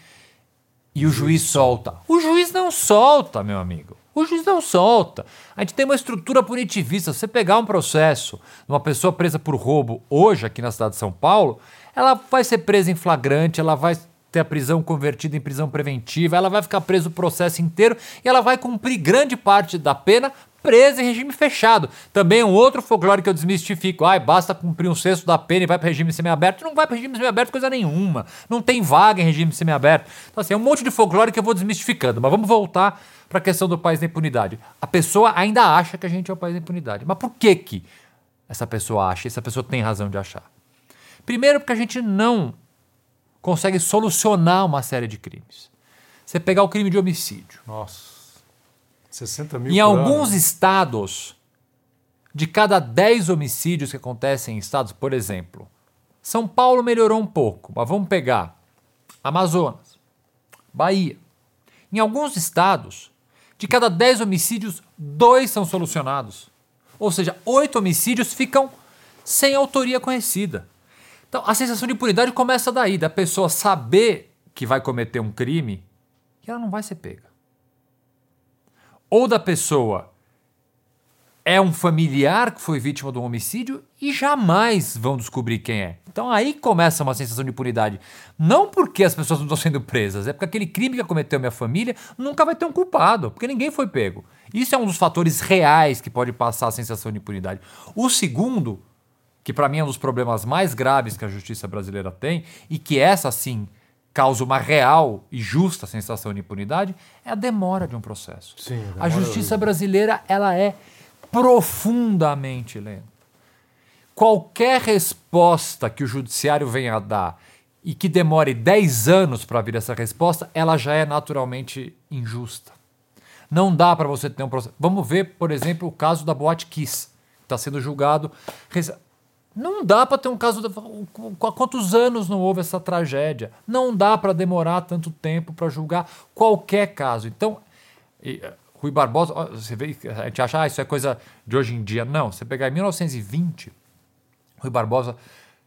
S3: e o juiz solta. O juiz não solta, meu amigo. O juiz não solta. A gente tem uma estrutura punitivista. Você pegar um processo de uma pessoa presa por roubo hoje aqui na cidade de São Paulo, ela vai ser presa em flagrante, ela vai ter a prisão convertida em prisão preventiva, ela vai ficar presa o processo inteiro e ela vai cumprir grande parte da pena presa em regime fechado. Também um outro folclore que eu desmistifico. Ai, basta cumprir um sexto da pena e vai para regime semiaberto. Não vai para regime semiaberto coisa nenhuma. Não tem vaga em regime semiaberto. Então, assim, é um monte de folclore que eu vou desmistificando. Mas vamos voltar para a questão do país da impunidade. A pessoa ainda acha que a gente é o país da impunidade. Mas por que que essa pessoa acha? Essa pessoa tem razão de achar. Primeiro, porque a gente não consegue solucionar uma série de crimes. Você pegar o crime de homicídio.
S2: Nossa. 60 mil
S3: Em alguns ano. estados, de cada 10 homicídios que acontecem em estados, por exemplo, São Paulo melhorou um pouco, mas vamos pegar Amazonas, Bahia. Em alguns estados, de cada 10 homicídios, dois são solucionados. Ou seja, oito homicídios ficam sem autoria conhecida. Então, a sensação de impunidade começa daí, da pessoa saber que vai cometer um crime e ela não vai ser pega. Ou da pessoa é um familiar que foi vítima de um homicídio e jamais vão descobrir quem é. Então aí começa uma sensação de impunidade. Não porque as pessoas não estão sendo presas, é porque aquele crime que cometeu minha família nunca vai ter um culpado, porque ninguém foi pego. Isso é um dos fatores reais que pode passar a sensação de impunidade. O segundo, que para mim é um dos problemas mais graves que a justiça brasileira tem, e que essa sim causa uma real e justa sensação de impunidade, é a demora de um processo.
S2: Sim,
S3: a, a justiça brasileira ela é profundamente lenta. Qualquer resposta que o judiciário venha a dar e que demore 10 anos para vir essa resposta, ela já é naturalmente injusta. Não dá para você ter um processo. Vamos ver, por exemplo, o caso da Boate Kiss, que está sendo julgado. Não dá para ter um caso. Há quantos anos não houve essa tragédia? Não dá para demorar tanto tempo para julgar qualquer caso. Então, e, eh, Rui Barbosa, você vê, a gente acha, ah, isso é coisa de hoje em dia. Não, você pegar em 1920, Rui Barbosa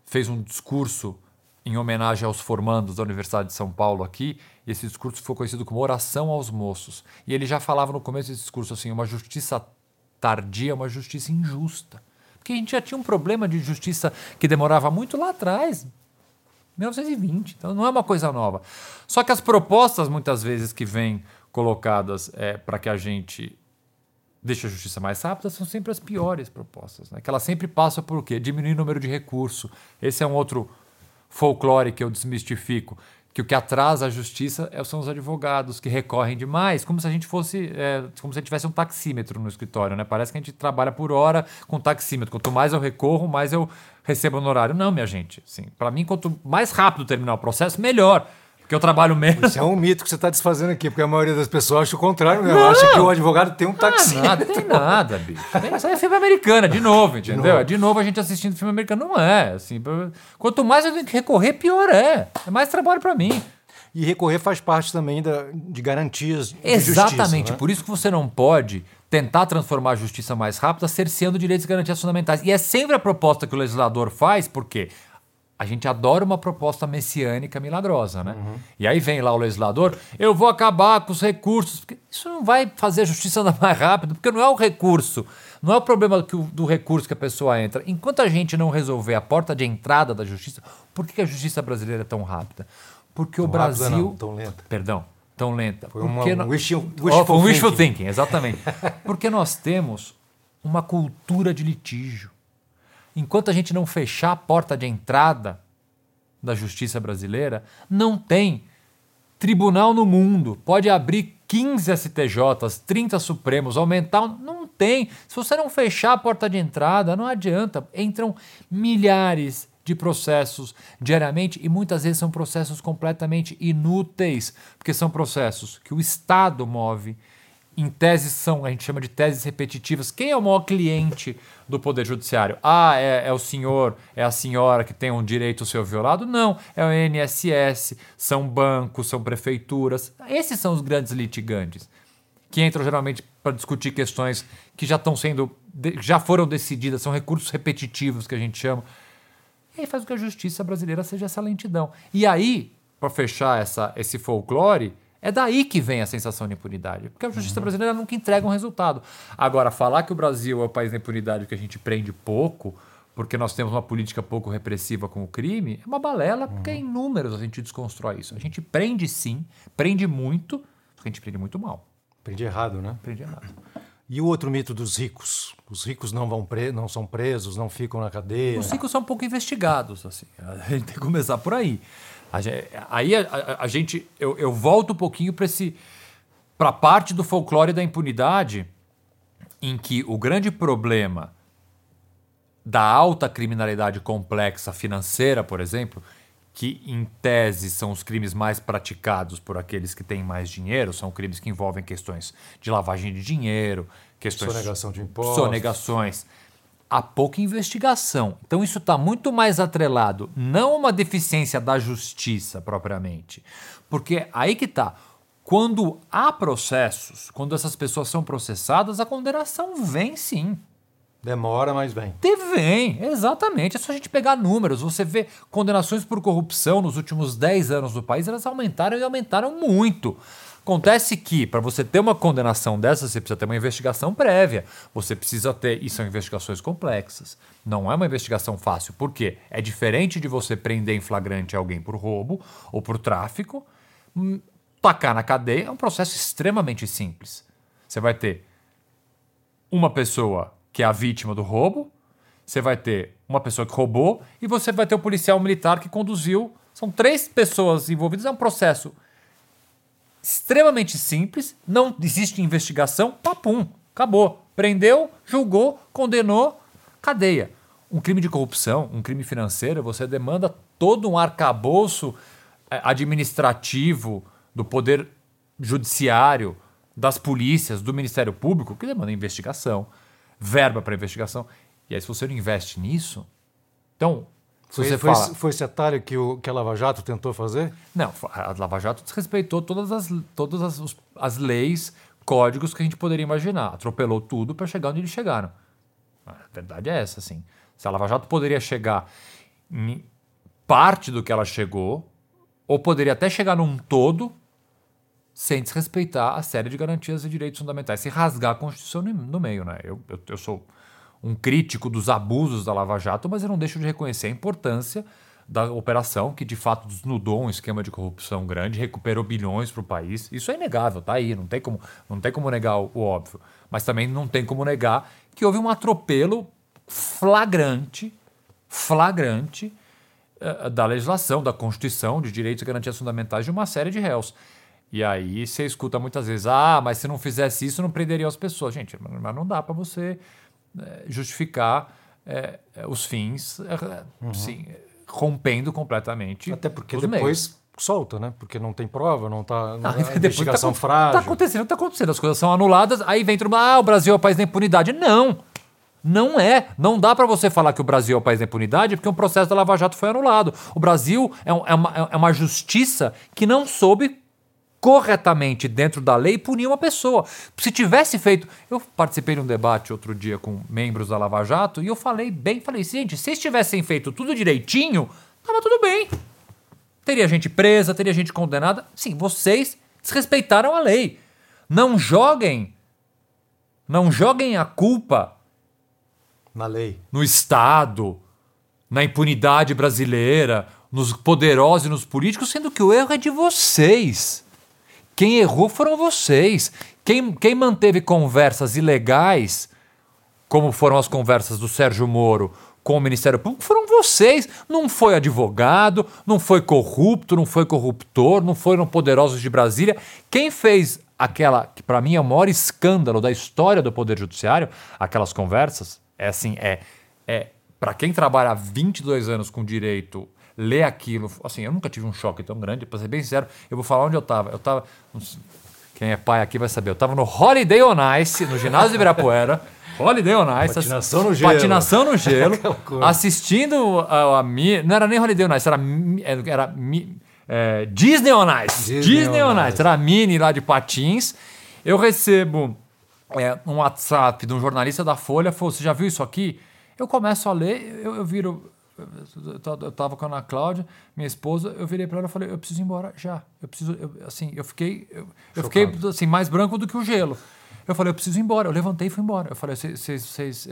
S3: fez um discurso em homenagem aos formandos da Universidade de São Paulo aqui, e esse discurso foi conhecido como Oração aos Moços. E ele já falava no começo desse discurso assim: uma justiça tardia é uma justiça injusta. Porque a gente já tinha um problema de justiça que demorava muito lá atrás, 1920. Então não é uma coisa nova. Só que as propostas, muitas vezes, que vêm colocadas é, para que a gente deixe a justiça mais rápida são sempre as piores propostas. Né? Que ela sempre passa por quê? Diminuir o número de recurso. Esse é um outro folclore que eu desmistifico que o que atrasa a justiça é, são os advogados que recorrem demais, como se a gente fosse, é, como se a gente tivesse um taxímetro no escritório, né? Parece que a gente trabalha por hora com taxímetro. Quanto mais eu recorro, mais eu recebo honorário. Não, minha gente. Sim, para mim, quanto mais rápido terminar o processo, melhor. Porque eu trabalho menos.
S2: Isso é um mito que você está desfazendo aqui, porque a maioria das pessoas acha o contrário, né? Não. Acha que o advogado tem um taxi.
S3: Ah, nada, tem nada, bicho. Isso aí é filme americano, de novo, entendeu? De novo. de novo a gente assistindo filme americano. Não é. Assim, quanto mais eu tenho que recorrer, pior é. É mais trabalho para mim.
S2: E recorrer faz parte também da, de garantias de
S3: Exatamente.
S2: Justiça,
S3: né? Por isso que você não pode tentar transformar a justiça mais rápida cerceando direitos e garantias fundamentais. E é sempre a proposta que o legislador faz, porque a gente adora uma proposta messiânica milagrosa, né? Uhum. E aí vem lá o legislador, eu vou acabar com os recursos. Porque isso não vai fazer a justiça andar mais rápido, porque não é o recurso, não é o problema do, do recurso que a pessoa entra. Enquanto a gente não resolver a porta de entrada da justiça, por que a justiça brasileira é tão rápida? Porque tão o Brasil.
S2: Não, tão lenta.
S3: Perdão, tão lenta.
S2: Foi uma, um wishful,
S3: wishful, um wishful thinking, exatamente. porque nós temos uma cultura de litígio enquanto a gente não fechar a porta de entrada da justiça brasileira, não tem tribunal no mundo. Pode abrir 15 STJs, 30 Supremos, aumentar. Não tem. Se você não fechar a porta de entrada, não adianta. Entram milhares de processos diariamente e muitas vezes são processos completamente inúteis, porque são processos que o Estado move em teses são, a gente chama de teses repetitivas. Quem é o maior cliente do Poder Judiciário? Ah, é, é, o senhor, é a senhora que tem um direito seu violado? Não, é o INSS, são bancos, são prefeituras. Esses são os grandes litigantes que entram geralmente para discutir questões que já estão sendo, já foram decididas, são recursos repetitivos que a gente chama. E aí faz com que a justiça brasileira seja essa lentidão. E aí, para fechar essa, esse folclore, é daí que vem a sensação de impunidade, porque a justiça uhum. brasileira nunca entrega um resultado. Agora, falar que o Brasil é o país da impunidade que a gente prende pouco, porque nós temos uma política pouco repressiva com o crime, é uma balela, porque uhum. em números a gente desconstrói isso. A gente prende sim, prende muito, só que a gente prende muito mal.
S2: Prende errado, né?
S3: Prende errado.
S2: E o outro mito dos ricos? Os ricos não vão pre não são presos, não ficam na cadeia.
S3: Os ricos são pouco investigados, assim. A gente tem que começar por aí. A gente, aí a, a, a, gente, eu, eu volto um pouquinho para esse, para parte do folclore da impunidade, em que o grande problema da alta criminalidade complexa financeira, por exemplo, que em tese são os crimes mais praticados por aqueles que têm mais dinheiro, são crimes que envolvem questões de lavagem de dinheiro, questões
S2: sonegação de impostos,
S3: sonegações há pouca investigação. Então isso está muito mais atrelado, não a uma deficiência da justiça propriamente. Porque aí que está. Quando há processos, quando essas pessoas são processadas, a condenação vem sim.
S2: Demora, mas vem.
S3: Vem, exatamente. É só a gente pegar números. Você vê condenações por corrupção nos últimos 10 anos do país, elas aumentaram e aumentaram muito. Acontece que, para você ter uma condenação dessa, você precisa ter uma investigação prévia. Você precisa ter. E são investigações complexas. Não é uma investigação fácil. Por quê? É diferente de você prender em flagrante alguém por roubo ou por tráfico. Hum, tacar na cadeia é um processo extremamente simples. Você vai ter uma pessoa que é a vítima do roubo, você vai ter uma pessoa que roubou e você vai ter o policial militar que conduziu. São três pessoas envolvidas. É um processo extremamente simples, não existe investigação, papum, acabou. Prendeu, julgou, condenou, cadeia. Um crime de corrupção, um crime financeiro, você demanda todo um arcabouço eh, administrativo do poder judiciário, das polícias, do Ministério Público, que demanda investigação, verba para investigação. E aí, se você não investe nisso, Então, você
S2: foi,
S3: fala,
S2: foi esse atalho que, o, que a Lava Jato tentou fazer?
S3: Não, a Lava Jato desrespeitou todas as, todas as, as leis, códigos que a gente poderia imaginar. Atropelou tudo para chegar onde eles chegaram. A verdade é essa, assim. Se a Lava Jato poderia chegar em parte do que ela chegou, ou poderia até chegar num todo, sem desrespeitar a série de garantias e direitos fundamentais, se rasgar a Constituição no, no meio, né? Eu, eu, eu sou um crítico dos abusos da Lava Jato, mas eu não deixo de reconhecer a importância da operação, que de fato desnudou um esquema de corrupção grande, recuperou bilhões para o país. Isso é inegável, tá aí, não tem como, não tem como negar o, óbvio. Mas também não tem como negar que houve um atropelo flagrante, flagrante eh, da legislação, da Constituição, de direitos e garantias fundamentais de uma série de réus. E aí você escuta muitas vezes, ah, mas se não fizesse isso, não prenderia as pessoas. Gente, mas não dá para você justificar eh, eh, os fins eh, sim, rompendo completamente.
S2: Até porque
S3: os meios.
S2: depois solta, né? Porque não tem prova, não tá.
S3: Ah,
S2: a
S3: depois
S2: investigação
S3: tá,
S2: frágil.
S3: Tá acontecendo, tá acontecendo. As coisas são anuladas, aí vem todo mundo, ah, o Brasil é o país da impunidade. Não! Não é. Não dá para você falar que o Brasil é o país da impunidade porque um processo da Lava Jato foi anulado. O Brasil é, um- é uma, é uma justiça que não soube corretamente dentro da lei punir uma pessoa. Se tivesse feito. Eu participei de um debate outro dia com membros da Lava Jato e eu falei bem, falei, gente, se eles tivessem feito tudo direitinho, tava tudo bem. Teria gente presa, teria gente condenada. Sim, vocês desrespeitaram a lei. Não joguem. Não joguem a culpa
S2: Na lei.
S3: no Estado, na impunidade brasileira, nos poderosos e nos políticos, sendo que o erro é de vocês. Quem errou foram vocês. Quem, quem manteve conversas ilegais, como foram as conversas do Sérgio Moro com o Ministério Público, foram vocês. Não foi advogado, não foi corrupto, não foi corruptor, não foram poderosos de Brasília. Quem fez aquela, que para mim é o maior escândalo da história do Poder Judiciário, aquelas conversas, é assim, é, é para quem trabalha há 22 anos com direito, ler aquilo, assim, eu nunca tive um choque tão grande, para ser bem sincero, eu vou falar onde eu estava. Eu estava, quem é pai aqui vai saber, eu estava no Holiday on Ice, no ginásio de Ibirapuera, Holiday on Ice.
S2: Patinação no gelo.
S3: Patinação no gelo, assistindo a, a Mi- não era nem Holiday on Ice, era, Mi- era é, Disney on Ice.
S2: Disney
S3: Disney,
S2: on
S3: on Ice.
S2: Ice.
S3: Era a mini lá de patins. Eu recebo é, um WhatsApp de um jornalista da Folha, falou, você já viu isso aqui? Eu começo a ler, eu, eu viro... Eu tava- com a Ana Cláudia, minha esposa, eu virei para ela e falei, eu preciso ir embora já. Eu preciso, eu- assim, eu fiquei, eu, eu fiquei assim mais branco do que o gelo. Eu falei, eu preciso ir embora. Eu levantei e fui embora. Eu falei, vocês,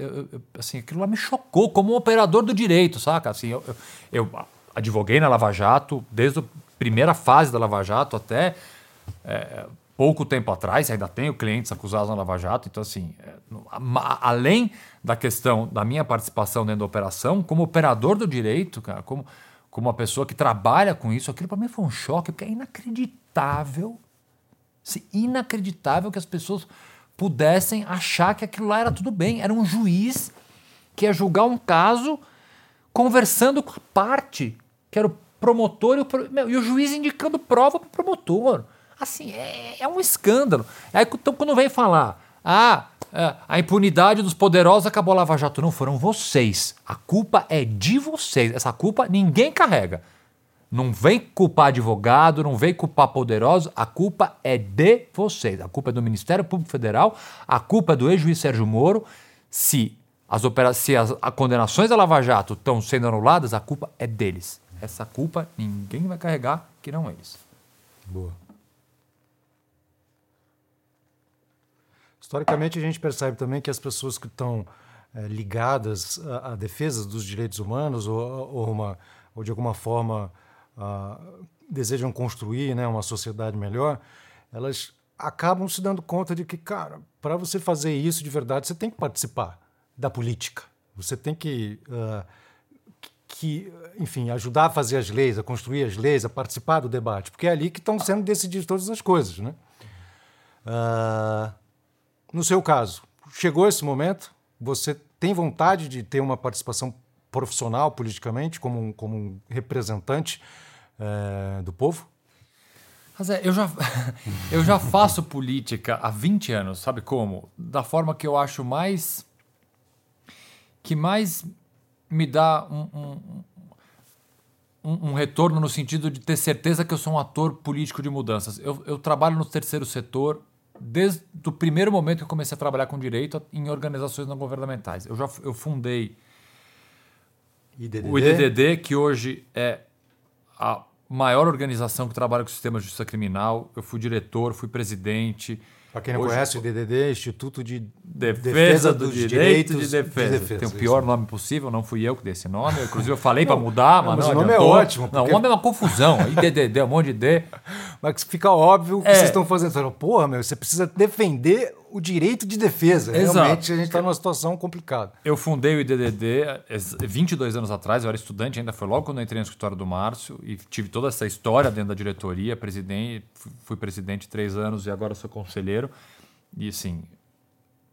S3: assim, aquilo lá me chocou como um operador do direito, saca? Assim, eu, eu, eu advoguei na Lava Jato desde a primeira fase da Lava Jato até é, pouco tempo atrás, ainda tenho clientes acusados na Lava Jato, então assim, é, além da questão da minha participação dentro da operação, como operador do direito, cara, como, como uma pessoa que trabalha com isso, aquilo para mim foi um choque, porque é inacreditável, assim, inacreditável que as pessoas pudessem achar que aquilo lá era tudo bem, era um juiz que ia julgar um caso conversando com a parte, que era o promotor e o, meu, e o juiz indicando prova para o promotor. Assim, é, é um escândalo. Então, quando vem falar, ah, é, a impunidade dos poderosos acabou a Lava Jato, não foram vocês. A culpa é de vocês. Essa culpa ninguém carrega. Não vem culpar advogado, não vem culpar poderoso, a culpa é de vocês. A culpa é do Ministério Público Federal, a culpa é do ex-juiz Sérgio Moro. Se as, se as condenações da Lava Jato estão sendo anuladas, a culpa é deles. Essa culpa ninguém vai carregar que não eles.
S2: Boa. Historicamente, a gente percebe também que as pessoas que estão eh, ligadas à, à defesa dos direitos humanos ou, ou, uma, ou de alguma forma ah, desejam construir né, uma sociedade melhor, elas acabam se dando conta de que, cara, para você fazer isso de verdade, você tem que participar da política. Você tem que, ah, que, enfim, ajudar a fazer as leis, a construir as leis, a participar do debate, porque é ali que estão sendo decididas todas as coisas, né? Ah, no seu caso, chegou esse momento? Você tem vontade de ter uma participação profissional politicamente, como um, como um representante eh, do povo?
S3: É, eu já, eu já faço política há 20 anos, sabe como? Da forma que eu acho mais. que mais me dá um, um, um, um retorno no sentido de ter certeza que eu sou um ator político de mudanças. Eu, eu trabalho no terceiro setor desde o primeiro momento que eu comecei a trabalhar com direito em organizações não governamentais. Eu já eu fundei
S2: IDDD?
S3: o IDDD, que hoje é a maior organização que trabalha com o sistema de justiça criminal. Eu fui diretor, fui presidente.
S2: Para quem não
S3: Hoje-
S2: conhece, o IDDD é Instituto de
S3: Defesa, do
S2: dos
S3: Direito de
S2: Direitos
S3: Defesa. Tem o
S2: isso
S3: pior
S2: mesmo.
S3: nome possível, não fui eu que dei esse nome. Eu, inclusive, eu falei para mudar, mas,
S2: mas
S3: não
S2: o nome é
S3: adiantou.
S2: ótimo,
S3: Não,
S2: porque-
S3: o nome é uma confusão. IDDD, um monte de D.
S2: Mas fica óbvio o que
S3: É.
S2: vocês estão fazendo. Porra, meu, você precisa defender o direito de defesa.
S3: Exato.
S2: Realmente a gente está numa situação complicada.
S3: Eu fundei o IDDD ex- 22 anos atrás, eu era estudante ainda, foi logo quando eu entrei no escritório do Márcio e tive toda essa história dentro da diretoria, presidente, fui- fui presidente três anos e agora sou conselheiro. E assim,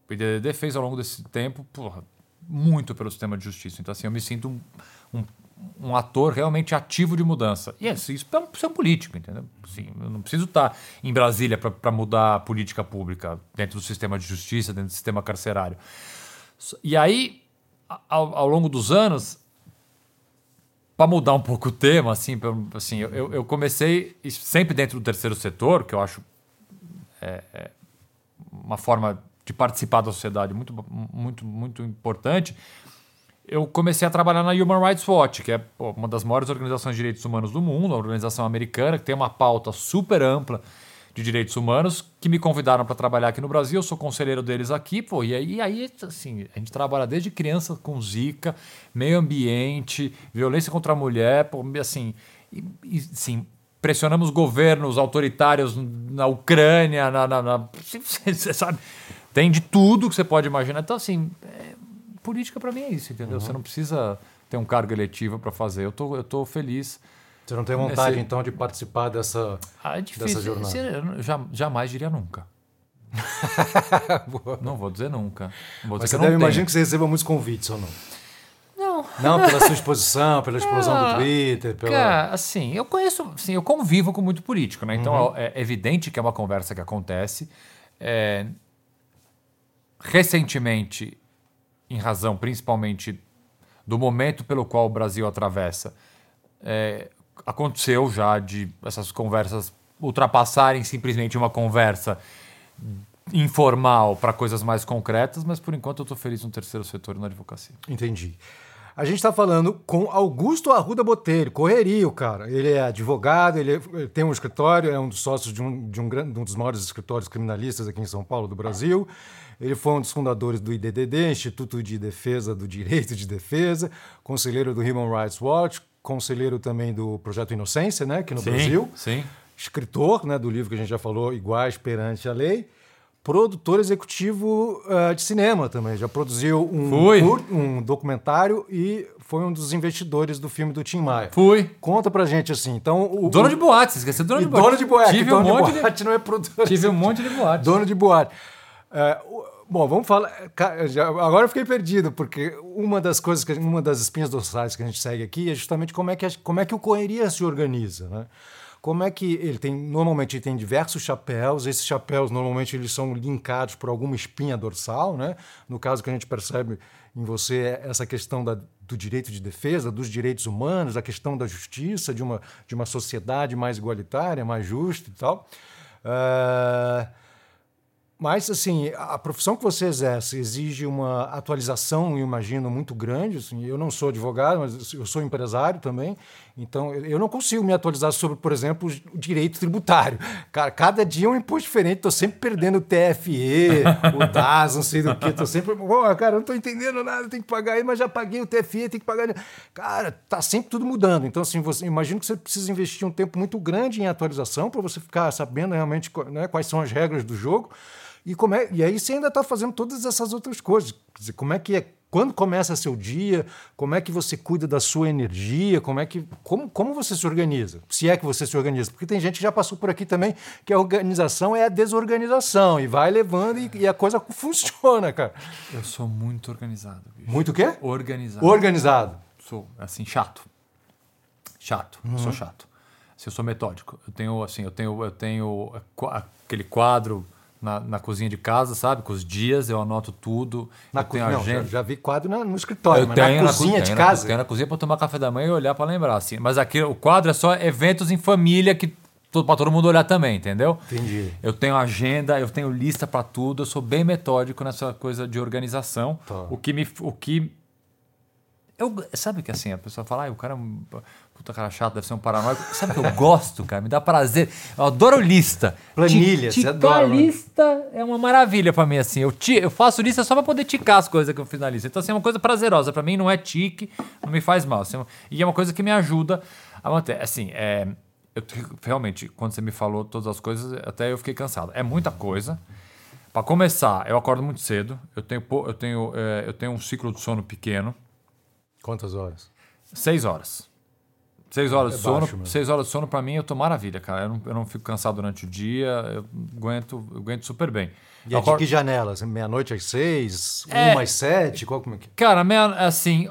S3: o IDDD fez ao longo desse tempo, porra, muito pelo sistema de justiça. Então assim, eu me sinto um, um, um ator realmente ativo de mudança. E assim, isso é ser um político, entendeu? Assim, eu não preciso estar em Brasília para mudar a política pública dentro do sistema de justiça, dentro do sistema carcerário. E aí, ao, ao longo dos anos, para mudar um pouco o tema, assim, pra- assim eu- eu, comecei sempre dentro do terceiro setor, que eu acho é, é, uma forma de participar da sociedade muito, muito, muito importante. Eu comecei a trabalhar na Human Rights Watch, que é uma das maiores organizações de direitos humanos do mundo, uma organização americana que tem uma pauta super ampla de direitos humanos, que me convidaram para trabalhar aqui no Brasil. Eu sou conselheiro deles aqui, pô, e aí, aí assim, a gente trabalha desde criança com zika, meio ambiente, violência contra a mulher, pô, assim, e, e, assim, pressionamos governos autoritários na Ucrânia, na, na, na- sabe, tem de tudo que você pode imaginar. Então, assim, é, política para mim é isso, entendeu? Você não precisa ter um cargo eletivo para fazer. Eu tô, eu tô feliz.
S2: Você não tem vontade,
S3: Esse-
S2: então, de participar dessa.
S3: Ah, é difícil.
S2: Dessa jornada.
S3: Você- Eu já- jamais diria nunca. não vou dizer nunca. Vou dizer
S2: Mas você que você receba muitos convites ou não?
S3: Não.
S2: Não, pela sua exposição, pela explosão
S3: Ah,
S2: do Twitter, pela.
S3: Cara, assim, eu conheço, assim, eu convivo com muito político, né? Então é é evidente que é uma conversa que acontece. É, recentemente, em razão principalmente do momento pelo qual o Brasil atravessa, é, aconteceu já de essas conversas ultrapassarem simplesmente uma conversa informal para coisas mais concretas, mas por enquanto eu estou feliz no terceiro setor na advocacia.
S2: Entendi. A gente está falando com Augusto Arruda Botelho, correrio, cara. Ele é advogado, ele, é- ele tem um escritório, é um dos sócios de um, de, um, de um dos maiores escritórios criminalistas aqui em São Paulo, do Brasil. Ele foi um dos fundadores do IDDD, Instituto de Defesa do Direito de Defesa, conselheiro do Human Rights Watch, conselheiro também do Projeto Inocência, né, aqui no Brasil
S3: Sim.
S2: escritor né, do livro que a gente já falou, Iguais Perante a Lei, produtor executivo ah, de cinema também. Já produziu um, um documentário e foi um dos investidores do filme do Tim Maia.
S3: Fui.
S2: Conta pra gente assim. Então, o,
S3: Dono de boate, esqueceu dono de boate.
S2: dono de boate.
S3: Tive
S2: dono
S3: um monte
S2: de boate não é produtor.
S3: Tive um monte de boate.
S2: Dono de boate. É, bom, vamos falar. Agora eu fiquei perdido, porque uma das coisas, que, uma das espinhas dorsais que a gente segue aqui é justamente como é que, como é que o Correria se organiza. Né? Como é que ele tem. Normalmente ele tem diversos chapéus, esses chapéus normalmente eles são linkados por alguma espinha dorsal. Né? No caso que a gente percebe em você é essa questão da, do direito de defesa, dos direitos humanos, a questão da justiça, de uma, de uma sociedade mais igualitária, mais justa e tal. Ah, mas, assim, a profissão que você exerce exige uma atualização, eu imagino, muito grande. Assim, eu não sou advogado, mas eu sou empresário também. Então, eu não consigo me atualizar sobre, por exemplo, o direito tributário. Cara, cada dia é um imposto diferente. Estou sempre perdendo o TFE, o DAS, não sei do que. Estou sempre... Pô, cara, não estou entendendo nada, tenho que pagar aí, mas já paguei o TFE, tenho que pagar... Cara, tá sempre tudo mudando. Então, assim, você, imagino que você precisa investir um tempo muito grande em atualização para você ficar sabendo realmente né, quais são as regras do jogo. E, como é, e aí você ainda está fazendo todas essas outras coisas. Quer dizer, como é que é? Quando começa seu dia? Como é que você cuida da sua energia? Como é que como, como você se organiza? Se é que você se organiza, porque tem gente que já passou por aqui também que a organização é a desorganização e vai levando e, e a coisa funciona, cara.
S3: Eu sou muito organizado, bicho.
S2: Muito o quê?
S3: Organizado.
S2: Organizado.
S3: Sou, assim, chato. Chato. Eu sou chato. Assim, eu sou metódico. Eu tenho, assim, eu tenho, eu tenho aquele quadro na, na cozinha de casa, sabe? Com os dias, eu anoto tudo.
S2: Na cozinha,
S3: agenda.
S2: já, já vi quadro na- no escritório,
S3: Eu
S2: mas
S3: tenho
S2: na cozinha
S3: co-
S2: de
S3: tenho na-
S2: casa.
S3: tenho na cozinha para tomar café da manhã e olhar para lembrar, assim. Mas aqui o quadro é só eventos em família que para todo mundo olhar também, entendeu?
S2: Entendi.
S3: Eu tenho agenda, eu tenho lista para tudo, eu sou bem metódico nessa coisa de organização.
S2: Tá.
S3: O que me o que eu, sabe que assim, a pessoa fala, ah, o cara é puta cara chato, deve ser um paranoico. Sabe que eu gosto, cara? Me dá prazer. Eu adoro lista.
S2: Planilha, você adora,
S3: lista é uma maravilha pra mim, assim. Eu, ti- eu faço lista só pra poder ticar as coisas que eu fiz na lista. Então, assim, é uma coisa prazerosa. Pra mim, não é tique, não me faz mal. assim, e é uma coisa que me ajuda a manter. Assim, é, eu, te- realmente, quando você me falou todas as coisas, até eu fiquei cansado. É muita coisa. Pra começar, eu acordo muito cedo. Eu tenho, eu tenho, é, eu tenho um ciclo de sono pequeno.
S2: Quantas horas?
S3: Seis horas. Seis horas
S2: É
S3: de sono.
S2: baixo.
S3: Seis horas de sono, pra mim, eu tô maravilha, cara. Eu não, eu não fico cansado durante o dia, eu aguento, eu aguento super bem.
S2: E
S3: Eu
S2: é de que janelas? Meia-noite às seis?
S3: É.
S2: Uma às sete? Qual, como é que
S3: Cara, meia, assim,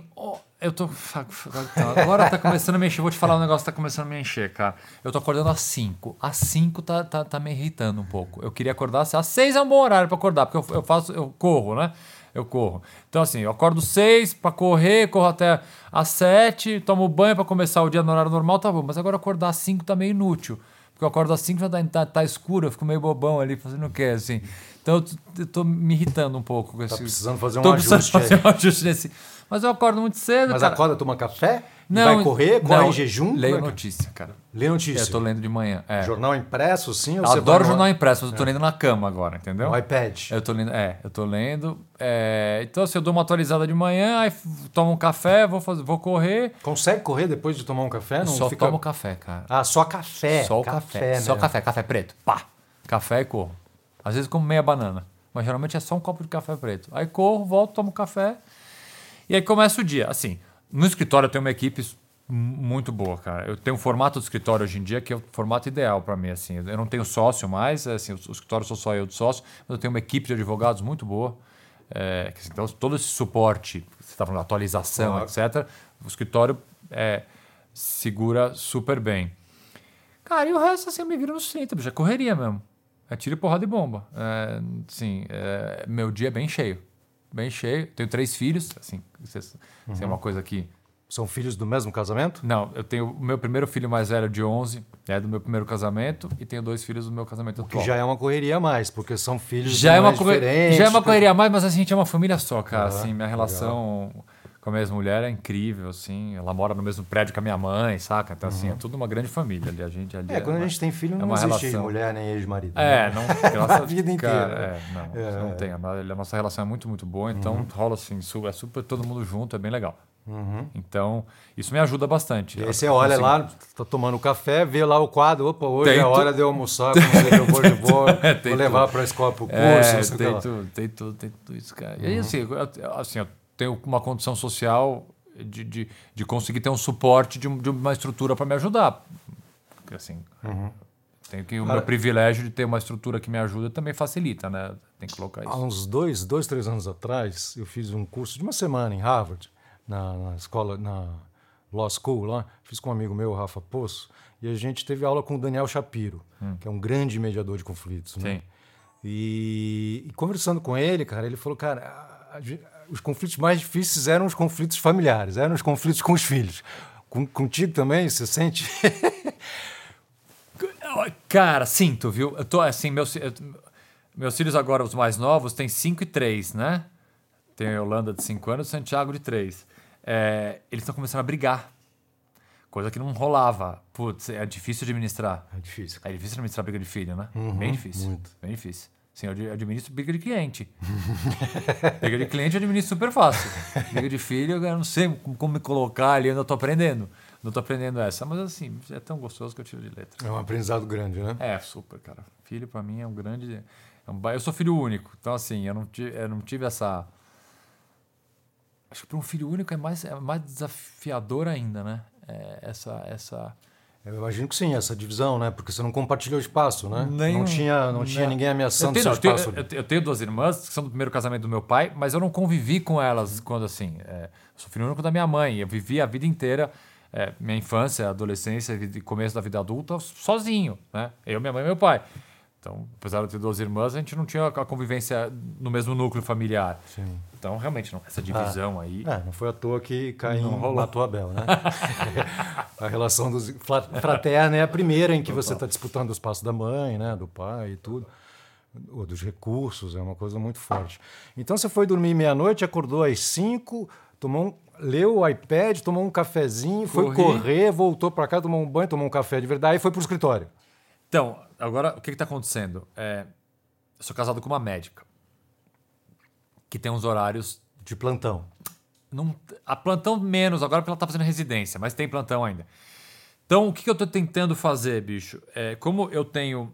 S3: eu tô. Então, agora tá começando a me encher. Vou te falar um negócio que tá começando a me encher, cara. Eu tô acordando às 5. Às 5 tá, tá, tá me irritando um pouco. Eu queria acordar às 6 é um bom horário pra acordar, porque eu, eu faço, eu corro, né? Eu corro. Então, assim, eu acordo 6 pra correr, corro até às 7, tomo banho pra começar o dia no horário normal, tá bom. Mas agora acordar às 5 tá meio inútil. Porque eu acordo às 5 já tá, tá, tá escuro, eu fico meio bobão ali, fazendo o quê, assim. Então eu, eu tô me irritando um pouco com esse.
S2: precisando fazer um
S3: tô precisando
S2: ajuste aí.
S3: fazer um ajuste nesse. Mas eu acordo muito cedo,
S2: Mas
S3: cara.
S2: acorda, toma café?
S3: Não,
S2: vai correr? Corre
S3: não,
S2: em jejum?
S3: Leio
S2: é que-
S3: notícia, cara.
S2: Lê notícia.
S3: Eu tô lendo de manhã. É.
S2: Jornal impresso, sim? Ou
S3: Eu adoro
S2: vai no-
S3: jornal impresso, mas eu tô lendo na cama agora, entendeu?
S2: No iPad.
S3: Eu tô lendo, é, eu tô lendo. é, então, assim, eu dou uma atualizada de manhã, aí tomo um café, vou, fazer, vou correr.
S2: Consegue correr depois de tomar um café? Não
S3: só
S2: fica...
S3: tomo café, cara.
S2: Ah, só café.
S3: só o café. Só
S2: né?
S3: café, café preto. Pá! Café e corro. Às vezes como meia banana. Mas geralmente é só um copo de café preto. Aí corro, volto, tomo café. E aí começa o dia. Assim, no escritório eu tenho uma equipe muito boa, cara. Eu tenho um formato do escritório hoje em dia que é o formato ideal para mim. Assim, eu não tenho sócio mais, assim, o escritório sou só eu de sócio, mas eu tenho uma equipe de advogados muito boa. É, então, todo esse suporte, você está falando atualização,
S2: Claro.
S3: etc., o escritório é, segura super bem. Cara, e o resto, assim, eu me viro no centro, bicho, é correria mesmo. É tiro, porrada e bomba. É, sim, é, meu dia é bem cheio. Bem cheio. Tenho três filhos, assim, isso é, isso é
S2: Uhum.
S3: uma coisa que...
S2: São filhos do mesmo casamento?
S3: Não, eu tenho o meu primeiro filho mais velho de 11, é do meu primeiro casamento, e tenho dois filhos do meu casamento
S2: Que
S3: atual.
S2: já é uma correria a mais, porque são filhos
S3: Já é, uma
S2: mães
S3: corre-
S2: diferentes,
S3: já é uma correria a mais, mas assim, a gente é uma família só, cara.
S2: Ah,
S3: assim, minha relação com a minha ex-mulher é incrível, assim. Ela mora no mesmo prédio que a minha mãe, saca? Então, assim, é tudo uma grande família ali. A gente ali
S2: É, quando a
S3: uma-
S2: gente tem filho,
S3: é
S2: não
S3: uma
S2: existe
S3: relação.
S2: mulher nem ex-marido.
S3: É,
S2: né?
S3: não, graças
S2: A vida
S3: cara,
S2: inteira.
S3: É, não,
S2: É. Uhum.
S3: não tem. A, a nossa relação é muito, muito boa, então rola assim, é super todo mundo junto, é bem legal. Então, isso me ajuda bastante.
S2: E aí você olha
S3: consigo-
S2: lá, tá tomando café, vê lá o quadro, opa, hoje é a hora de eu almoçar, eu vou de boa,
S3: É, tem
S2: vou levar para a escola pro curso,
S3: É,
S2: não sei o que
S3: tem tudo, tem tudo, tem tudo isso, cara. E aí,
S2: Uhum.
S3: assim, eu, assim, eu tenho uma condição social de, de, de conseguir ter um suporte de, um- de uma estrutura para me ajudar. Assim,
S2: Uhum.
S3: tenho que o
S2: Cara-
S3: meu privilégio de ter uma estrutura que me ajuda também facilita, né? Tem que colocar
S2: Há
S3: isso.
S2: uns dois, dois, três anos atrás, eu fiz um curso de uma semana em Harvard, na, na escola, na Law School lá. Fiz com um amigo meu, Rafa Poço, e a gente teve aula com o Daniel Shapiro, que é um grande mediador de conflitos. né?
S3: Hum. Sim.
S2: E, e conversando com ele, cara, ele falou, cara, a- a gente- os conflitos mais difíceis eram os conflitos familiares, eram os conflitos com os filhos. Com, contigo também, você sente?
S3: Cara, sinto, viu? Eu tô assim, meus, eu- meus filhos agora, os mais novos, têm 5 e 3, né? Tem a Yolanda de 5 anos e o Santiago de 3. É, eles estão começando a brigar. Coisa que não rolava. Putz, é difícil administrar.
S2: É difícil.
S3: É difícil administrar briga de filho, né? bem difícil.
S2: muito.
S3: Bem difícil. Sim, eu ad- administro briga de cliente. briga de cliente eu administro super fácil. Briga de filho, eu não sei como, me colocar ali, eu ainda tô aprendendo. Não tô aprendendo essa, mas assim, é tão gostoso que eu tiro de letra.
S2: É um aprendizado grande, né?
S3: É, super, cara. Filho pra mim é um grande. é um eu sou filho único, então assim, eu não, tive, eu não tive essa. Acho que para um filho único é mais, é mais desafiador ainda, né? É, essa, essa.
S2: Eu imagino que sim, essa divisão, né? Porque você não compartilhou espaço, né?
S3: Nenhum-
S2: não tinha, não tinha
S3: não.
S2: ninguém
S3: Eu
S2: ameaçando
S3: tenho,
S2: seu
S3: não, eu, tenho,
S2: espaço.
S3: eu, eu tenho duas irmãs que são do primeiro casamento do meu pai, mas eu não convivi com elas quando assim. é, eu sou filho único da minha mãe. Eu vivi a vida inteira, é, minha infância, adolescência e começo da vida adulta, sozinho, né? Eu, minha mãe e meu pai. Então, apesar de ter duas irmãs, a gente não tinha a convivência no mesmo núcleo familiar.
S2: Sim.
S3: Então, realmente, não, essa divisão aí.
S2: É, não foi à toa que Caim
S3: Não
S2: matou Abel, né? a relação dos fraterna é a primeira em que você está disputando o espaço da mãe, né? Do pai e tudo. Ou dos recursos, é uma coisa muito forte. Então você foi dormir meia-noite, acordou às cinco, tomou um, leu o iPad, tomou um cafezinho, foi
S3: Corri.
S2: correr, voltou para casa, tomou um banho, tomou um café de verdade e foi para o escritório.
S3: Então, agora, o que está acontecendo? É, eu sou casado com uma médica que tem uns horários.
S2: De plantão.
S3: Não, a plantão menos, agora porque ela está fazendo residência, mas tem plantão ainda. Então, o que, que eu estou tentando fazer, bicho? É, como eu tenho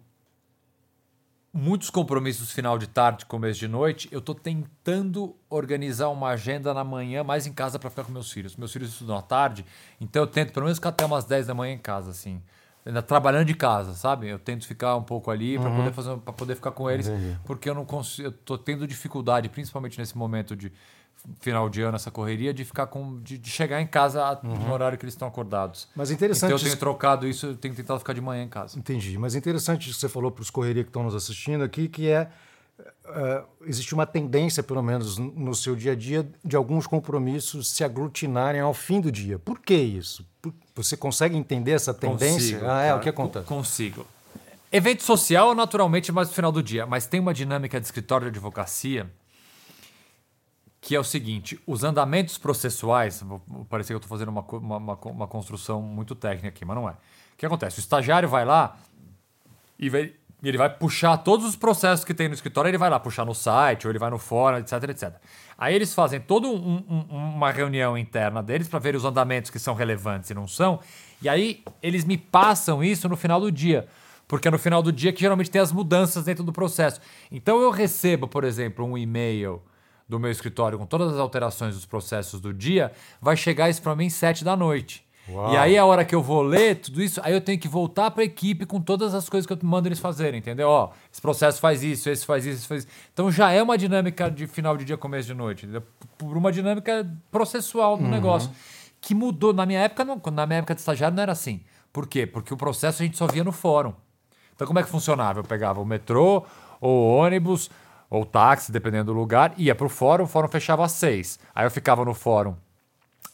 S3: muitos compromissos final de tarde, começo de noite, eu estou tentando organizar uma agenda na manhã mais em casa para ficar com meus filhos. Meus filhos estudam à tarde, então eu tento pelo menos ficar até umas 10 da manhã em casa, assim. Ainda trabalhando de casa, sabe? Eu tento ficar um pouco ali para poder fazer para poder ficar com eles,
S2: Entendi.
S3: porque eu não consigo, eu tô tendo dificuldade, principalmente nesse momento de final de ano, essa correria, de ficar com de, de chegar em casa a- no horário que eles estão acordados.
S2: Mas interessante
S3: Então eu tenho trocado isso, eu tenho tentado ficar de manhã em casa.
S2: Entendi. Mas interessante que você falou para os correria que estão nos assistindo aqui, que é eh, existe uma tendência, pelo menos no no seu dia a dia, de alguns compromissos se aglutinarem ao fim do dia. Por que isso? Por- Você consegue entender essa tendência?
S3: Consigo,
S2: ah, é
S3: cara.
S2: o que acontece.
S3: Co- Consigo. Evento social, naturalmente, mais no final do dia, mas tem uma dinâmica de escritório de advocacia que é o seguinte: os andamentos processuais, parecer que eu estou fazendo uma, uma, uma construção muito técnica aqui, mas não é. O que acontece? O estagiário vai lá e vai- e ele vai puxar todos os processos que tem no escritório, ele vai lá puxar no site, ou ele vai no fórum, etc, etc. Aí eles fazem toda um- um- uma reunião interna deles para ver os andamentos que são relevantes e não são, e aí eles me passam isso no final do dia. Porque é no final do dia que geralmente tem as mudanças dentro do processo. Então eu recebo, por exemplo, um e-mail do meu escritório com todas as alterações dos processos do dia, vai chegar isso para mim sete da noite.
S2: Uau.
S3: E aí a hora que eu vou ler tudo isso, aí eu tenho que voltar para a equipe com todas as coisas que eu mando eles fazerem, entendeu? Ó, esse processo faz isso, esse faz isso, esse faz isso. Então já é uma dinâmica de final de dia, começo de noite, entendeu? por uma dinâmica processual do negócio que mudou na minha época, não, na minha época de estagiário não era assim. Por quê? Porque o processo a gente só via no fórum. Então como é que funcionava? Eu pegava o metrô, ou o ônibus, ou táxi, dependendo do lugar, ia para o fórum, o fórum fechava às seis. Aí eu ficava no fórum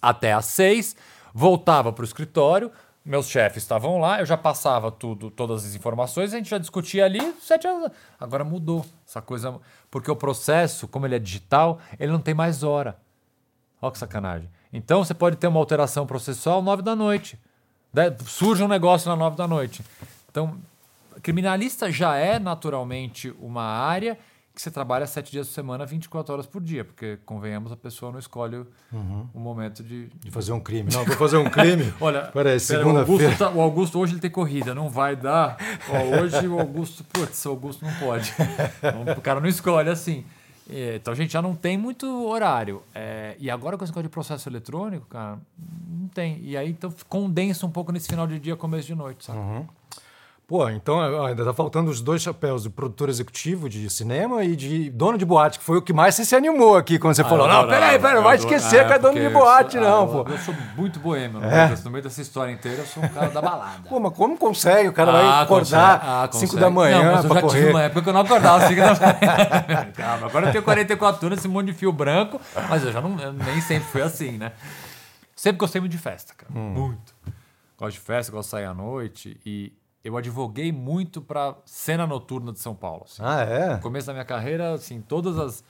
S3: até às seis, voltava para o escritório, meus chefes estavam lá, eu já passava tudo, todas as informações, a gente já discutia ali, sete horas. Agora mudou essa coisa, porque o processo, como ele é digital, ele não tem mais hora. Olha que sacanagem. Então você pode ter uma alteração processual nove da noite. Né? Surge um negócio na nove da noite. Então, criminalista já é naturalmente uma área que você trabalha sete dias por semana, 24 horas por dia, porque, convenhamos, a pessoa não escolhe o momento de,
S2: De fazer um crime. Não, vou fazer um crime.
S3: Olha,
S2: Peraí,
S3: pera, o, Augusto tá- o Augusto hoje ele tem corrida, não vai dar. Ó, hoje o Augusto, putz, o Augusto não pode. Não, o cara não escolhe assim. É, Então a gente já não tem muito horário. É, e agora com esse negócio de processo eletrônico, cara, não tem. E aí então condensa um pouco nesse final de dia, começo de noite, sabe?
S2: Pô, então ainda tá faltando os dois chapéus de produtor executivo de cinema e de dono de boate, que foi o que mais você se animou aqui quando você falou:
S3: Ah, eu
S2: Não, peraí, peraí, não
S3: eu
S2: vai esquecer
S3: Ah,
S2: que é dono de boate,
S3: eu-
S2: não,
S3: ah,
S2: pô.
S3: eu- Eu sou muito boêmio,
S2: É?
S3: no meio dessa história inteira, eu sou um cara da balada.
S2: Pô, mas como consegue? O cara vai
S3: Ah,
S2: acordar
S3: consegue. Ah,
S2: 5
S3: consegue.
S2: da manhã
S3: Não, mas eu já tive
S2: correr.
S3: uma época que eu não acordava 5 da manhã. Calma, agora eu tenho 44 anos, esse monte de fio branco, mas eu já não, eu nem sempre fui assim, né? Sempre gostei muito de festa, cara.
S2: Hum.
S3: Muito. Gosto de festa, gosto de sair à noite e eu advoguei muito pra cena noturna de São Paulo. assim.
S2: Ah, é?
S3: No começo da minha carreira, assim, todas as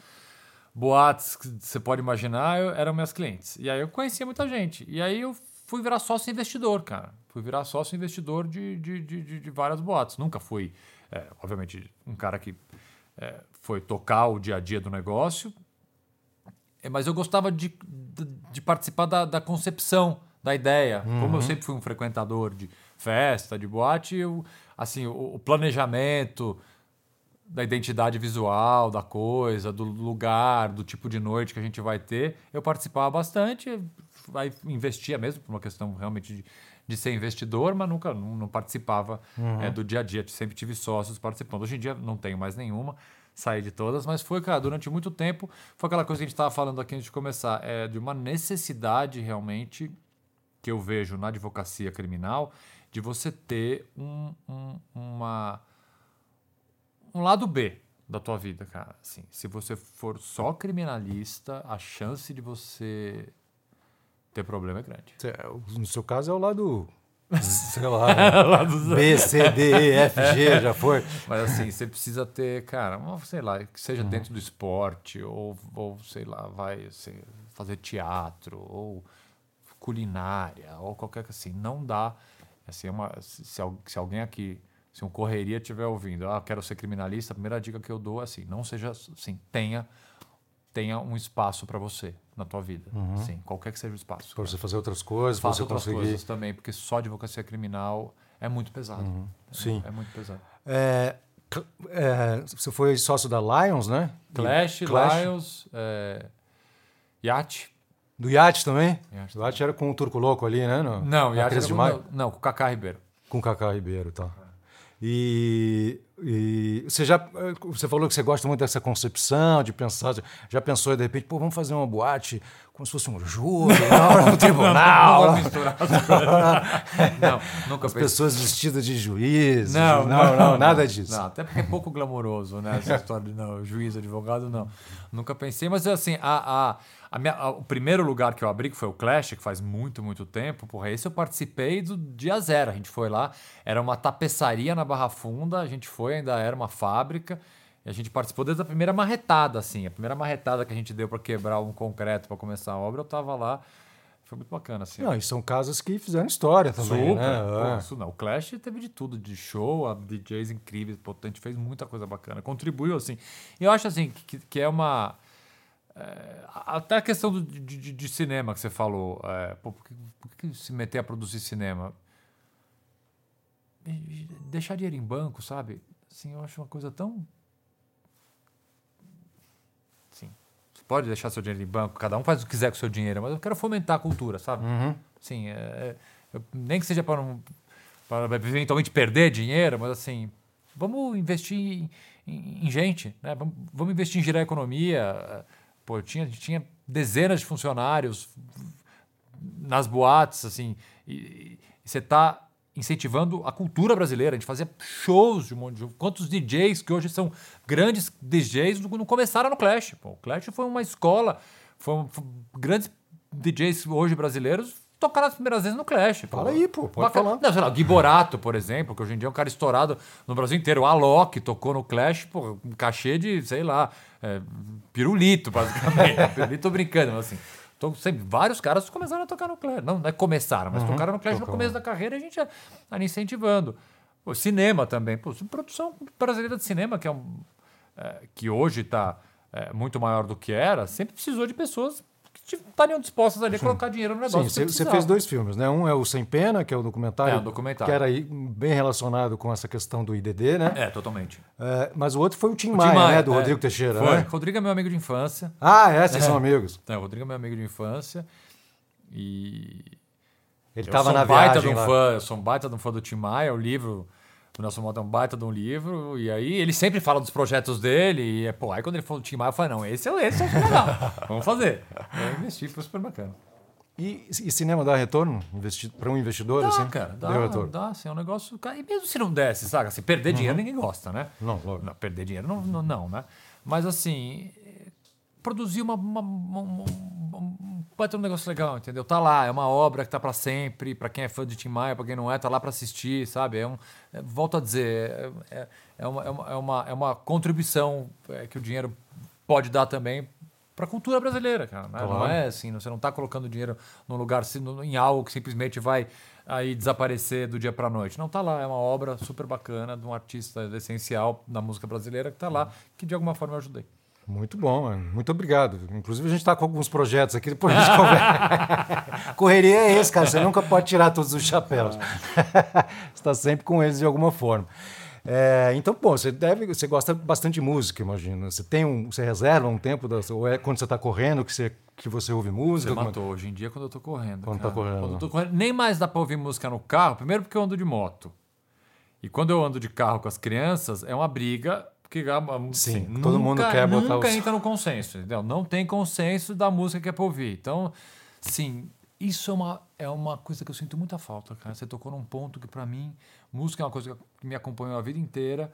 S3: boates que você pode imaginar eu- eram minhas clientes. E aí eu conhecia muita gente. E aí eu fui virar sócio investidor, cara. Fui virar sócio investidor de, de, de, de- várias boates. Nunca fui, é, obviamente, um cara que é, foi tocar o dia a dia do negócio. É, mas eu gostava de, de, de participar da, da concepção da ideia. Como eu sempre fui um frequentador de festa, de boate, eu, assim, o, o planejamento da identidade visual, da coisa, do lugar, do tipo de noite que a gente vai ter, eu participava bastante, aí investia mesmo por uma questão realmente de, de ser investidor, mas nunca não, não participava é, do dia a dia. Sempre tive sócios participando. Hoje em dia não tenho mais nenhuma, saí de todas, mas foi, cara, durante muito tempo, foi aquela coisa que a gente estava falando aqui antes de começar, é de uma necessidade realmente que eu vejo na advocacia criminal de você ter um, um- uma um lado B da tua vida, cara. Assim, se você for só criminalista, a chance de você ter problema é grande.
S2: No seu caso é o lado sei lá, B, C, D, E, F, G, já foi.
S3: Mas assim, você precisa ter, cara, sei lá, que seja uhum. dentro do esporte, ou, ou sei lá, vai assim, fazer teatro, ou culinária, ou qualquer coisa assim. Não dá. Assim, é uma, se, se alguém aqui, se um correria estiver ouvindo, ah, quero ser criminalista, a primeira dica que eu dou é assim, não seja assim, tenha tenha um espaço para você na tua vida. Uhum. Sim, qualquer que seja o espaço.
S2: Para você fazer outras coisas, para você outras conseguir... coisas
S3: também, porque só advocacia criminal é muito pesado. Uhum.
S2: Sim.
S3: É, é, muito pesado.
S2: É, é, você foi sócio da Lions, né?
S3: Clash, Clash. Lions, é, Yacht.
S2: Do Yacht também? Yacht. O Yacht era com o Turco Louco ali, né?
S3: No, não, Yacht era com, não, com o Cacá Ribeiro.
S2: Com o Cacá Ribeiro, tá. E, e, você já você falou que você gosta muito dessa concepção de pensar, já pensou de repente, pô, vamos fazer uma boate como se fosse um júri, não, um tribunal. Não, não, misturar não, nunca As pensei. pessoas vestidas de juiz. Não, não, não, não nada disso.
S3: Não, até porque é pouco glamouroso, né? Essa história de não, juiz, advogado, não. Nunca pensei, mas assim, a, a a minha, a, o primeiro lugar que eu abri, que foi o Clash, que faz muito, muito tempo, porra, esse eu participei do dia zero. A gente foi lá, era uma tapeçaria na Barra Funda, a gente foi, ainda era uma fábrica. E a gente participou desde a primeira marretada, assim. A primeira marretada que a gente deu para quebrar um concreto para começar a obra, eu tava lá. Foi muito bacana, assim.
S2: Não, e são casas que fizeram história também, Super. né? Pô,
S3: é. isso não. O Clash teve de tudo, de show, a DJs incríveis, potente, fez muita coisa bacana. Contribuiu, assim. E eu acho, assim, que, que é uma é, até a questão do, de, de, de, cinema que você falou. É, pô, por, que, por, que, se meter a produzir cinema? Deixar dinheiro em banco, sabe? Assim, eu acho uma coisa tão. Sim. Você pode deixar seu dinheiro em banco, cada um faz o que quiser com o seu dinheiro, mas eu quero fomentar a cultura, sabe?
S2: Uhum.
S3: Sim, é, é nem que seja para, para eventualmente perder dinheiro, mas assim, vamos investir em, em, em gente, né? Vamos, vamos investir em gerar economia Pô, eu tinha, tinha dezenas de funcionários nas boates, assim, e, e você está incentivando a cultura brasileira. A gente fazia shows de um monte de. Quantos DJs que hoje são grandes DJs não começaram no Clash? Pô, o Clash foi uma escola, foi grandes DJs hoje brasileiros tocaram as primeiras vezes no Clash.
S2: Fala aí, pô, pode falar.
S3: Não, sei lá, Gui Borato, por exemplo, que hoje em dia é um cara estourado no Brasil inteiro. O Alok tocou no Clash, pô, um cachê de, sei lá, é, pirulito, basicamente. pirulito, brincando, mas assim. Tô, sempre, vários caras começaram a tocar no Clash. Não, não é começaram, mas uhum, tocaram no Clash tocou. no começo da carreira e a gente ia incentivando. O cinema também. Pô, produção brasileira de cinema, que é um. É, que hoje está é, muito maior do que era, sempre precisou de pessoas estariam dispostas ali a colocar dinheiro no negócio.
S2: Sim, você fez dois filmes, né? Um é o Sem Pena, que é o documentário,
S3: é, um documentário.
S2: que era bem relacionado com essa questão do IDD, né?
S3: É, totalmente.
S2: É, mas o outro foi o Tim o Maia, Maia, né? Do é, Rodrigo Teixeira,
S3: foi.
S2: né?
S3: Rodrigo é meu amigo de infância.
S2: Ah, é? Vocês é. são amigos?
S3: É, o Rodrigo é meu amigo de infância e...
S2: Ele estava na viagem
S3: um fã, Eu sou um baita de um fã do Tim Maia, o livro o Nelson Mota é um baita de um livro, e aí ele sempre fala dos projetos dele, e é, pô, aí quando ele falou do Tim Maia, eu falei, não, esse é esse é o legal, vamos fazer. Eu investi, foi super bacana.
S2: E, e cinema dá retorno para um investidor?
S3: Dá,
S2: assim?
S3: cara, dá, Deu retorno. dá, assim, é um negócio... E mesmo se não desse, sabe? Assim, perder uhum. dinheiro ninguém gosta, né?
S2: Não, logo.
S3: Não, perder dinheiro não, não, não, né? Mas assim, produzir uma, uma, uma, ter um negócio legal, entendeu? Tá lá, é uma obra que tá para sempre, para quem é fã de Tim Maia, para quem não é, tá lá para assistir, sabe? É um, é, volto a dizer, é, é, é, uma, é, uma, é, uma, é uma contribuição é, que o dinheiro pode dar também para a cultura brasileira, cara. Né? Claro. Não é assim, você não está colocando dinheiro num lugar, em algo que simplesmente vai aí desaparecer do dia para noite. Não, tá lá, é uma obra super bacana de um artista essencial da música brasileira que tá lá, que de alguma forma eu ajudei.
S2: Muito bom, mano. muito obrigado. Inclusive, a gente está com alguns projetos aqui, depois a gente conversa. Correria é esse, cara. Você nunca pode tirar todos os chapéus. você está sempre com eles de alguma forma. É, então, bom, você deve, você gosta bastante de música, imagina. Você tem um, você reserva um tempo, da, ou é quando você está correndo que você, que você ouve música?
S3: Você matou. Hoje em dia, quando eu estou correndo.
S2: Quando está correndo.
S3: Quando eu tô correndo. Nem mais dá para ouvir música no carro. Primeiro porque eu ando de moto. E quando eu ando de carro com as crianças, é uma briga porque
S2: Sim, assim, todo nunca, mundo quer botar
S3: Nunca entra no consenso, entendeu? Não tem consenso da música que é pra ouvir. Então, sim, isso é uma, é uma coisa que eu sinto muita falta, cara. Você tocou num ponto que, para mim, música é uma coisa que me acompanhou a vida inteira.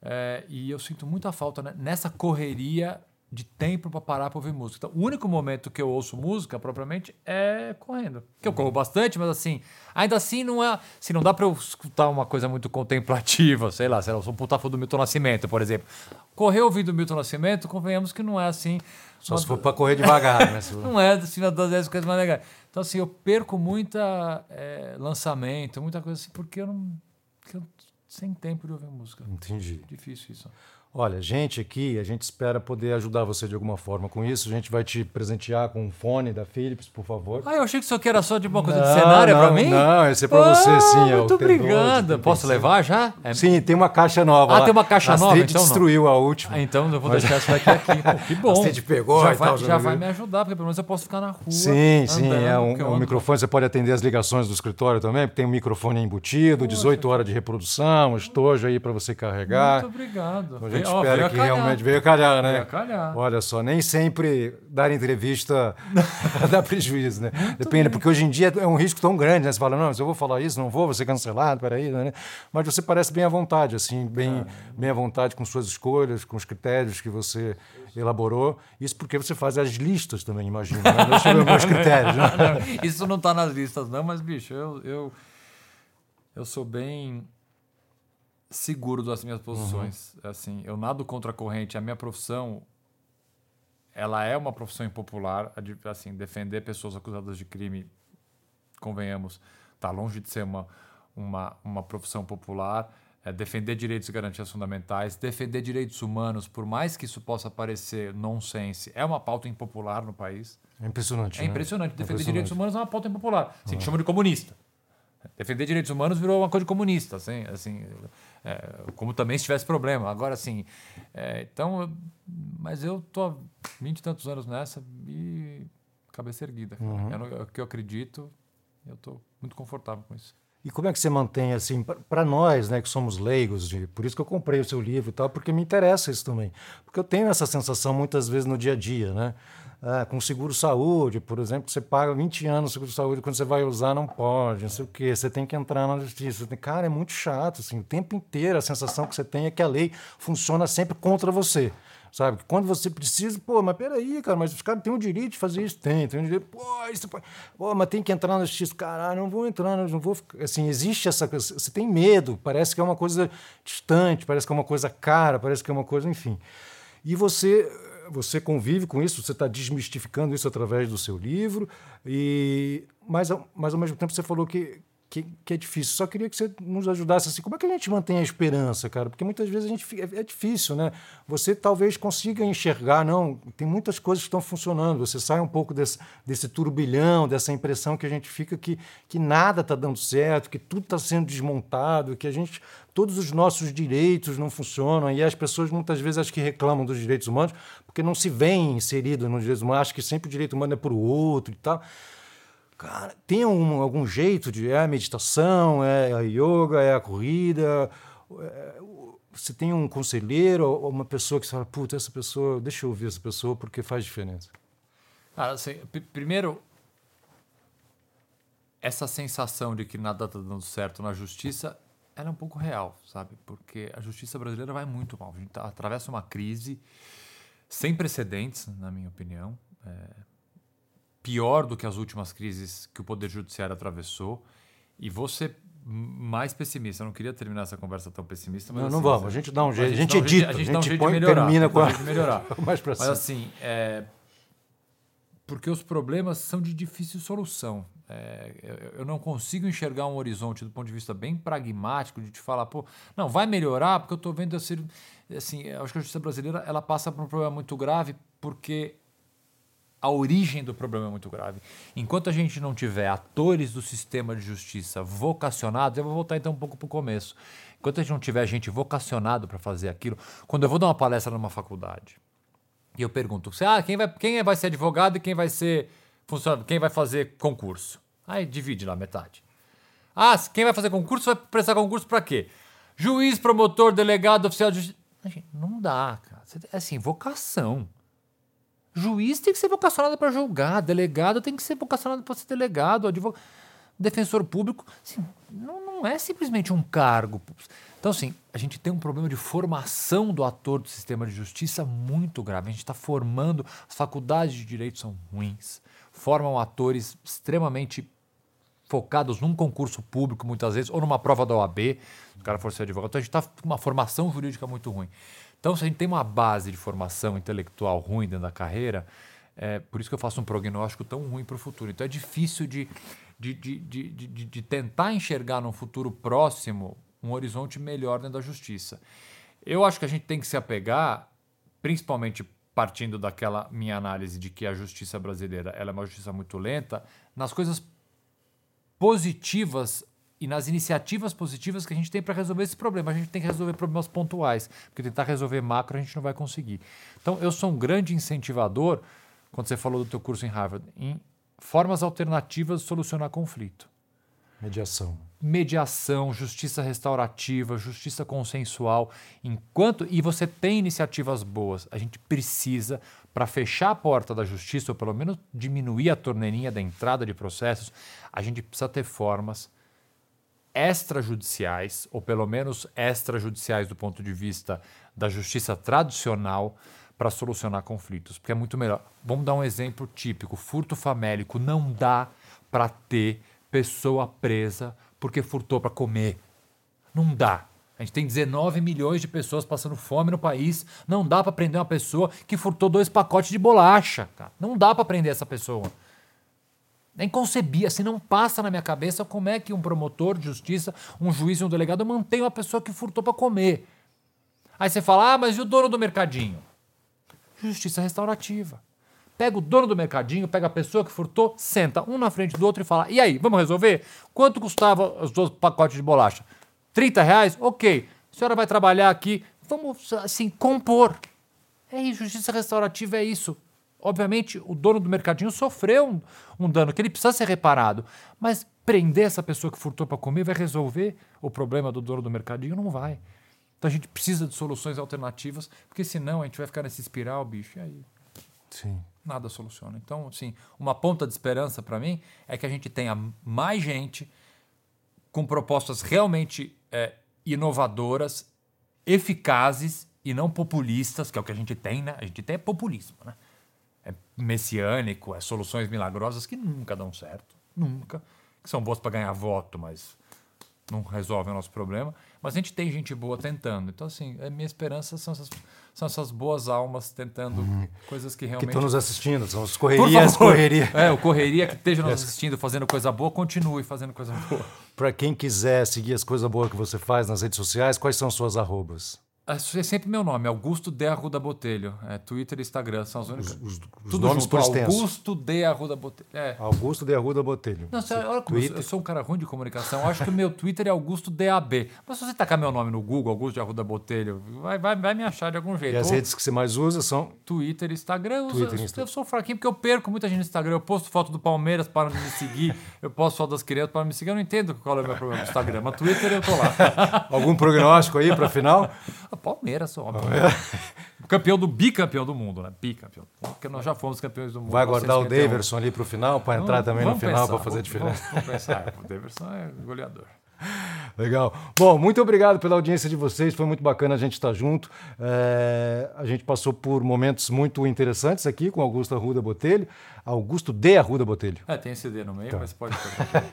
S3: É, e eu sinto muita falta né, nessa correria de tempo para parar para ouvir música. Então, o único momento que eu ouço música propriamente é correndo. Que eu corro bastante, mas assim, ainda assim não é, assim, não dá para eu escutar uma coisa muito contemplativa, sei lá, sei lá, eu sou um puta fã do Milton Nascimento, por exemplo. Correr ouvindo Milton Nascimento, convenhamos que não é assim.
S2: Só uma, se for para correr devagar, né?
S3: não é assim, uma das coisas mais legais. Então assim, eu perco muita é, lançamento, muita coisa assim, porque eu não, porque eu, sem tempo de ouvir música.
S2: Entendi.
S3: Difícil isso.
S2: Olha, gente aqui, a gente espera poder ajudar você de alguma forma com isso. A gente vai te presentear com um fone da Philips, por favor.
S3: Ah, eu achei que isso aqui era só de uma coisa não, de cenário para mim?
S2: Não, esse é para você ah, sim. É
S3: muito obrigado. Posso levar já?
S2: É... Sim, tem uma caixa nova.
S3: Ah,
S2: lá.
S3: tem uma caixa nova?
S2: A então destruiu
S3: não.
S2: a última.
S3: Ah, então eu vou deixar essa daqui aqui. Pô, que bom.
S2: A pegou
S3: já vai. Já vai me ajudar, porque pelo menos eu posso ficar na rua.
S2: Sim, andando, sim. É um, um microfone, você pode atender as ligações do escritório também, porque tem um microfone embutido, Poxa. 18 horas de reprodução, estojo aí para você carregar.
S3: Muito obrigado.
S2: Então, espera que realmente veio calhar né?
S3: calhar.
S2: Olha só, nem sempre dar entrevista dá prejuízo, né? Muito Depende, bem. porque hoje em dia é um risco tão grande, né? Você fala, não, se eu vou falar isso, não vou, vou ser cancelado, peraí, né? Mas você parece bem à vontade, assim, bem, ah, bem à vontade com suas escolhas, com os critérios que você elaborou. Isso porque você faz as listas também, imagino. Né? Deixa eu ver meus critérios. Né?
S3: Não, isso não está nas listas, não, mas, bicho, eu, eu, eu sou bem seguro das minhas posições. Uhum. Assim, eu nado contra a corrente. A minha profissão, ela é uma profissão impopular. Assim, defender pessoas acusadas de crime, convenhamos, está longe de ser uma, uma, uma profissão popular. É defender direitos e garantias fundamentais, defender direitos humanos, por mais que isso possa parecer nonsense, é uma pauta impopular no país.
S2: É impressionante.
S3: É
S2: né?
S3: impressionante. Defender impressionante. direitos humanos é uma pauta impopular. Assim, uhum. chama de comunista. Defender direitos humanos virou uma coisa de comunista, assim, assim é, como também se tivesse problema. Agora, assim, é, então, mas eu tô há vinte e tantos anos nessa e cabeça erguida. Uhum. É o que eu acredito, eu estou muito confortável com isso.
S2: E como é que você mantém assim para nós, né, que somos leigos, de, por isso que eu comprei o seu livro e tal, porque me interessa isso também, porque eu tenho essa sensação muitas vezes no dia a dia, né? Ah, com seguro saúde, por exemplo, você paga 20 anos seguro saúde, quando você vai usar não pode, não sei o quê, você tem que entrar na justiça. Cara, é muito chato, assim, o tempo inteiro a sensação que você tem é que a lei funciona sempre contra você. Sabe? Quando você precisa, pô, mas peraí, cara, mas os caras têm o direito de fazer isso, tem, tem o direito, pô, isso, pô, mas tem que entrar na justiça, caralho, não vou entrar, não vou, assim, existe essa coisa, você tem medo, parece que é uma coisa distante, parece que é uma coisa cara, parece que é uma coisa, enfim. E você você convive com isso, você está desmistificando isso através do seu livro, e mas, mas ao mesmo tempo você falou que, que, que, é difícil. Só queria que você nos ajudasse assim. Como é que a gente mantém a esperança, cara? Porque muitas vezes a gente é, é difícil, né? Você talvez consiga enxergar, não, tem muitas coisas que estão funcionando. Você sai um pouco desse, desse turbilhão, dessa impressão que a gente fica que, que nada está dando certo, que tudo está sendo desmontado, que a gente todos os nossos direitos não funcionam e as pessoas muitas vezes acho que reclamam dos direitos humanos porque não se veem inseridos nos direitos humanos, acham que sempre o direito humano é para o outro e tal. Cara, tem um, algum jeito de. É a meditação, é a yoga, é a corrida. É, você tem um conselheiro ou uma pessoa que você fala, puta, essa pessoa, deixa eu ouvir essa pessoa porque faz diferença?
S3: Cara, assim, primeiro, essa sensação de que nada está dando certo na justiça, ela é um pouco real, sabe? Porque a justiça brasileira vai muito mal. A gente tá, atravessa uma crise sem precedentes, na minha opinião. É, pior do que as últimas crises que o Poder Judiciário atravessou. E você mais pessimista. Eu não queria terminar essa conversa tão pessimista, mas
S2: não,
S3: assim,
S2: não vamos. A gente dá um jeito. A gente, a gente edita. A gente, a gente põe, melhorar. Termina com a...
S3: de melhorar.
S2: mais pra
S3: mas assim, é... porque os problemas são de difícil solução. É... eu não consigo enxergar um horizonte do ponto de vista bem pragmático de te falar, pô, não, vai melhorar porque eu estou vendo assim, assim, acho que a justiça brasileira ela passa por um problema muito grave porque a origem do problema é muito grave. Enquanto a gente não tiver atores do sistema de justiça vocacionados, eu vou voltar então um pouco para o começo. Enquanto a gente não tiver gente vocacionado para fazer aquilo, quando eu vou dar uma palestra numa faculdade e eu pergunto, ah, quem vai, quem vai ser advogado e quem vai ser funcionário, quem vai fazer concurso? Aí divide lá metade. Ah, quem vai fazer concurso vai prestar concurso para quê? Juiz, promotor, delegado, oficial de justiça. Não dá, cara. É assim, vocação. Juiz tem que ser vocacionado para julgar, delegado tem que ser vocacionado para ser delegado, advogado, defensor público. Assim, não, não é simplesmente um cargo. Então, assim, a gente tem um problema de formação do ator do sistema de justiça muito grave. A gente está formando, as faculdades de direito são ruins, formam atores extremamente focados num concurso público, muitas vezes, ou numa prova da OAB, se o cara for ser advogado. Então, a gente está com uma formação jurídica muito ruim. Então, se a gente tem uma base de formação intelectual ruim dentro da carreira, é por isso que eu faço um prognóstico tão ruim para o futuro. Então, é difícil de, de, de, de, de, tentar enxergar num futuro próximo um horizonte melhor dentro da justiça. Eu acho que a gente tem que se apegar, principalmente partindo daquela minha análise de que a justiça brasileira ela é uma justiça muito lenta, nas coisas positivas e nas iniciativas positivas que a gente tem para resolver esse problema. A gente tem que resolver problemas pontuais, porque tentar resolver macro a gente não vai conseguir. Então, eu sou um grande incentivador, quando você falou do teu curso em Harvard, em formas alternativas de solucionar conflito.
S2: Mediação.
S3: Mediação, justiça restaurativa, justiça consensual. Enquanto e você tem iniciativas boas, a gente precisa para fechar a porta da justiça ou pelo menos diminuir a torneirinha da entrada de processos, a gente precisa ter formas extrajudiciais, ou pelo menos extrajudiciais do ponto de vista da justiça tradicional, para solucionar conflitos, porque é muito melhor. Vamos dar um exemplo típico: furto famélico não dá para ter pessoa presa porque furtou para comer. Não dá. A gente tem 19 milhões de pessoas passando fome no país. Não dá para prender uma pessoa que furtou dois pacotes de bolacha. Cara. Não dá para prender essa pessoa. É inconcebível, assim, não passa na minha cabeça como é que um promotor de justiça, um juiz e um delegado mantém uma pessoa que furtou para comer. Aí você fala, ah, mas e o dono do mercadinho? Justiça restaurativa. Pega o dono do mercadinho, pega a pessoa que furtou, senta um na frente do outro e fala: E aí, vamos resolver? Quanto custava os dois pacotes de bolacha? 30 reais? Ok. A senhora vai trabalhar aqui. Vamos, assim, compor. É isso, justiça restaurativa é isso. Obviamente, o dono do mercadinho sofreu um, um dano que ele precisa ser reparado. Mas prender essa pessoa que furtou para comer vai resolver o problema do dono do mercadinho? Não vai. Então a gente precisa de soluções alternativas, porque senão a gente vai ficar nessa espiral, bicho. E aí?
S2: Sim
S3: nada soluciona. Então, assim, uma ponta de esperança para mim é que a gente tenha mais gente com propostas realmente é, inovadoras, eficazes e não populistas, que é o que a gente tem, né? A gente tem é populismo, né? É messiânico, é soluções milagrosas que nunca dão certo, nunca, que são boas para ganhar voto, mas não resolvem o nosso problema. Mas a gente tem gente boa tentando. Então, assim, a minha esperança são essas são essas boas almas tentando hum. coisas que realmente.
S2: Que estão nos assistindo, são os correrias, correria.
S3: É, o correria que esteja nos assistindo, fazendo coisa boa, continue fazendo coisa boa.
S2: Para quem quiser seguir as coisas boas que você faz nas redes sociais, quais são suas arrobas?
S3: É sempre meu nome, Augusto de Arruda Botelho. É, Twitter e Instagram são as únicas.
S2: Os, os, os Tudo nomes junto, por extenso.
S3: Augusto de Arruda Botelho. É.
S2: Augusto de Arruda Botelho.
S3: Não, olha como eu, eu sou um cara ruim de comunicação. Eu acho que o meu Twitter é Augusto DAB. Mas se você tacar meu nome no Google, Augusto de Arruda Botelho, vai, vai, vai me achar de algum jeito.
S2: E as redes que você mais usa são?
S3: Twitter e Instagram. Twitter, eu, Instagram. eu sou fraquinho porque eu perco muita gente no Instagram. Eu posto foto do Palmeiras para me seguir. eu posto foto das crianças para me seguir. Eu não entendo qual é o meu problema no Instagram. Mas Twitter eu tô lá.
S2: algum prognóstico aí para final?
S3: Palmeiras, só. Campeão do bicampeão do mundo, né? Bicampeão. Porque nós já fomos campeões do mundo.
S2: Vai guardar o Daverson ali para o final, para entrar também no final para fazer diferença.
S3: Vamos, vamos pensar. o Daverson é goleador.
S2: Legal. Bom, muito obrigado pela audiência de vocês. Foi muito bacana a gente estar junto. É, a gente passou por momentos muito interessantes aqui com Augusto Arruda Botelho. Augusto de Arruda Botelho.
S3: É, tem esse D no meio, tá. mas pode.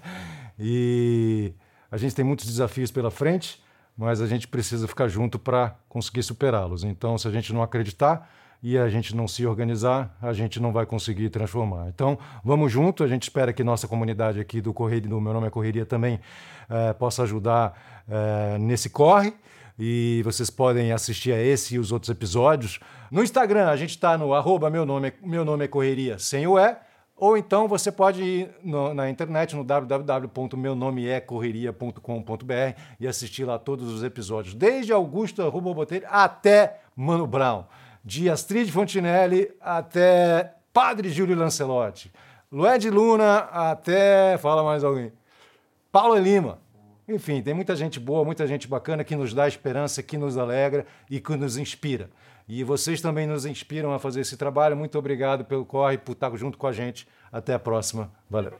S2: e a gente tem muitos desafios pela frente mas a gente precisa ficar junto para conseguir superá-los. Então, se a gente não acreditar e a gente não se organizar, a gente não vai conseguir transformar. Então, vamos junto. A gente espera que nossa comunidade aqui do Correio do Meu Nome é Correria também é, possa ajudar é, nesse corre. E vocês podem assistir a esse e os outros episódios. No Instagram, a gente está no arroba meu nome, é, meu nome é Correria sem o E. Ou então você pode ir no, na internet no www.meunomeecorreria.com.br e assistir lá todos os episódios, desde Augusto Arruba Botelho até Mano Brown, de Astrid Fontinelli até Padre Júlio Lancelotti, Lued Luna até. Fala mais alguém. Paula Lima. Enfim, tem muita gente boa, muita gente bacana que nos dá esperança, que nos alegra e que nos inspira. E vocês também nos inspiram a fazer esse trabalho. Muito obrigado pelo corre, por estar junto com a gente. Até a próxima. Valeu.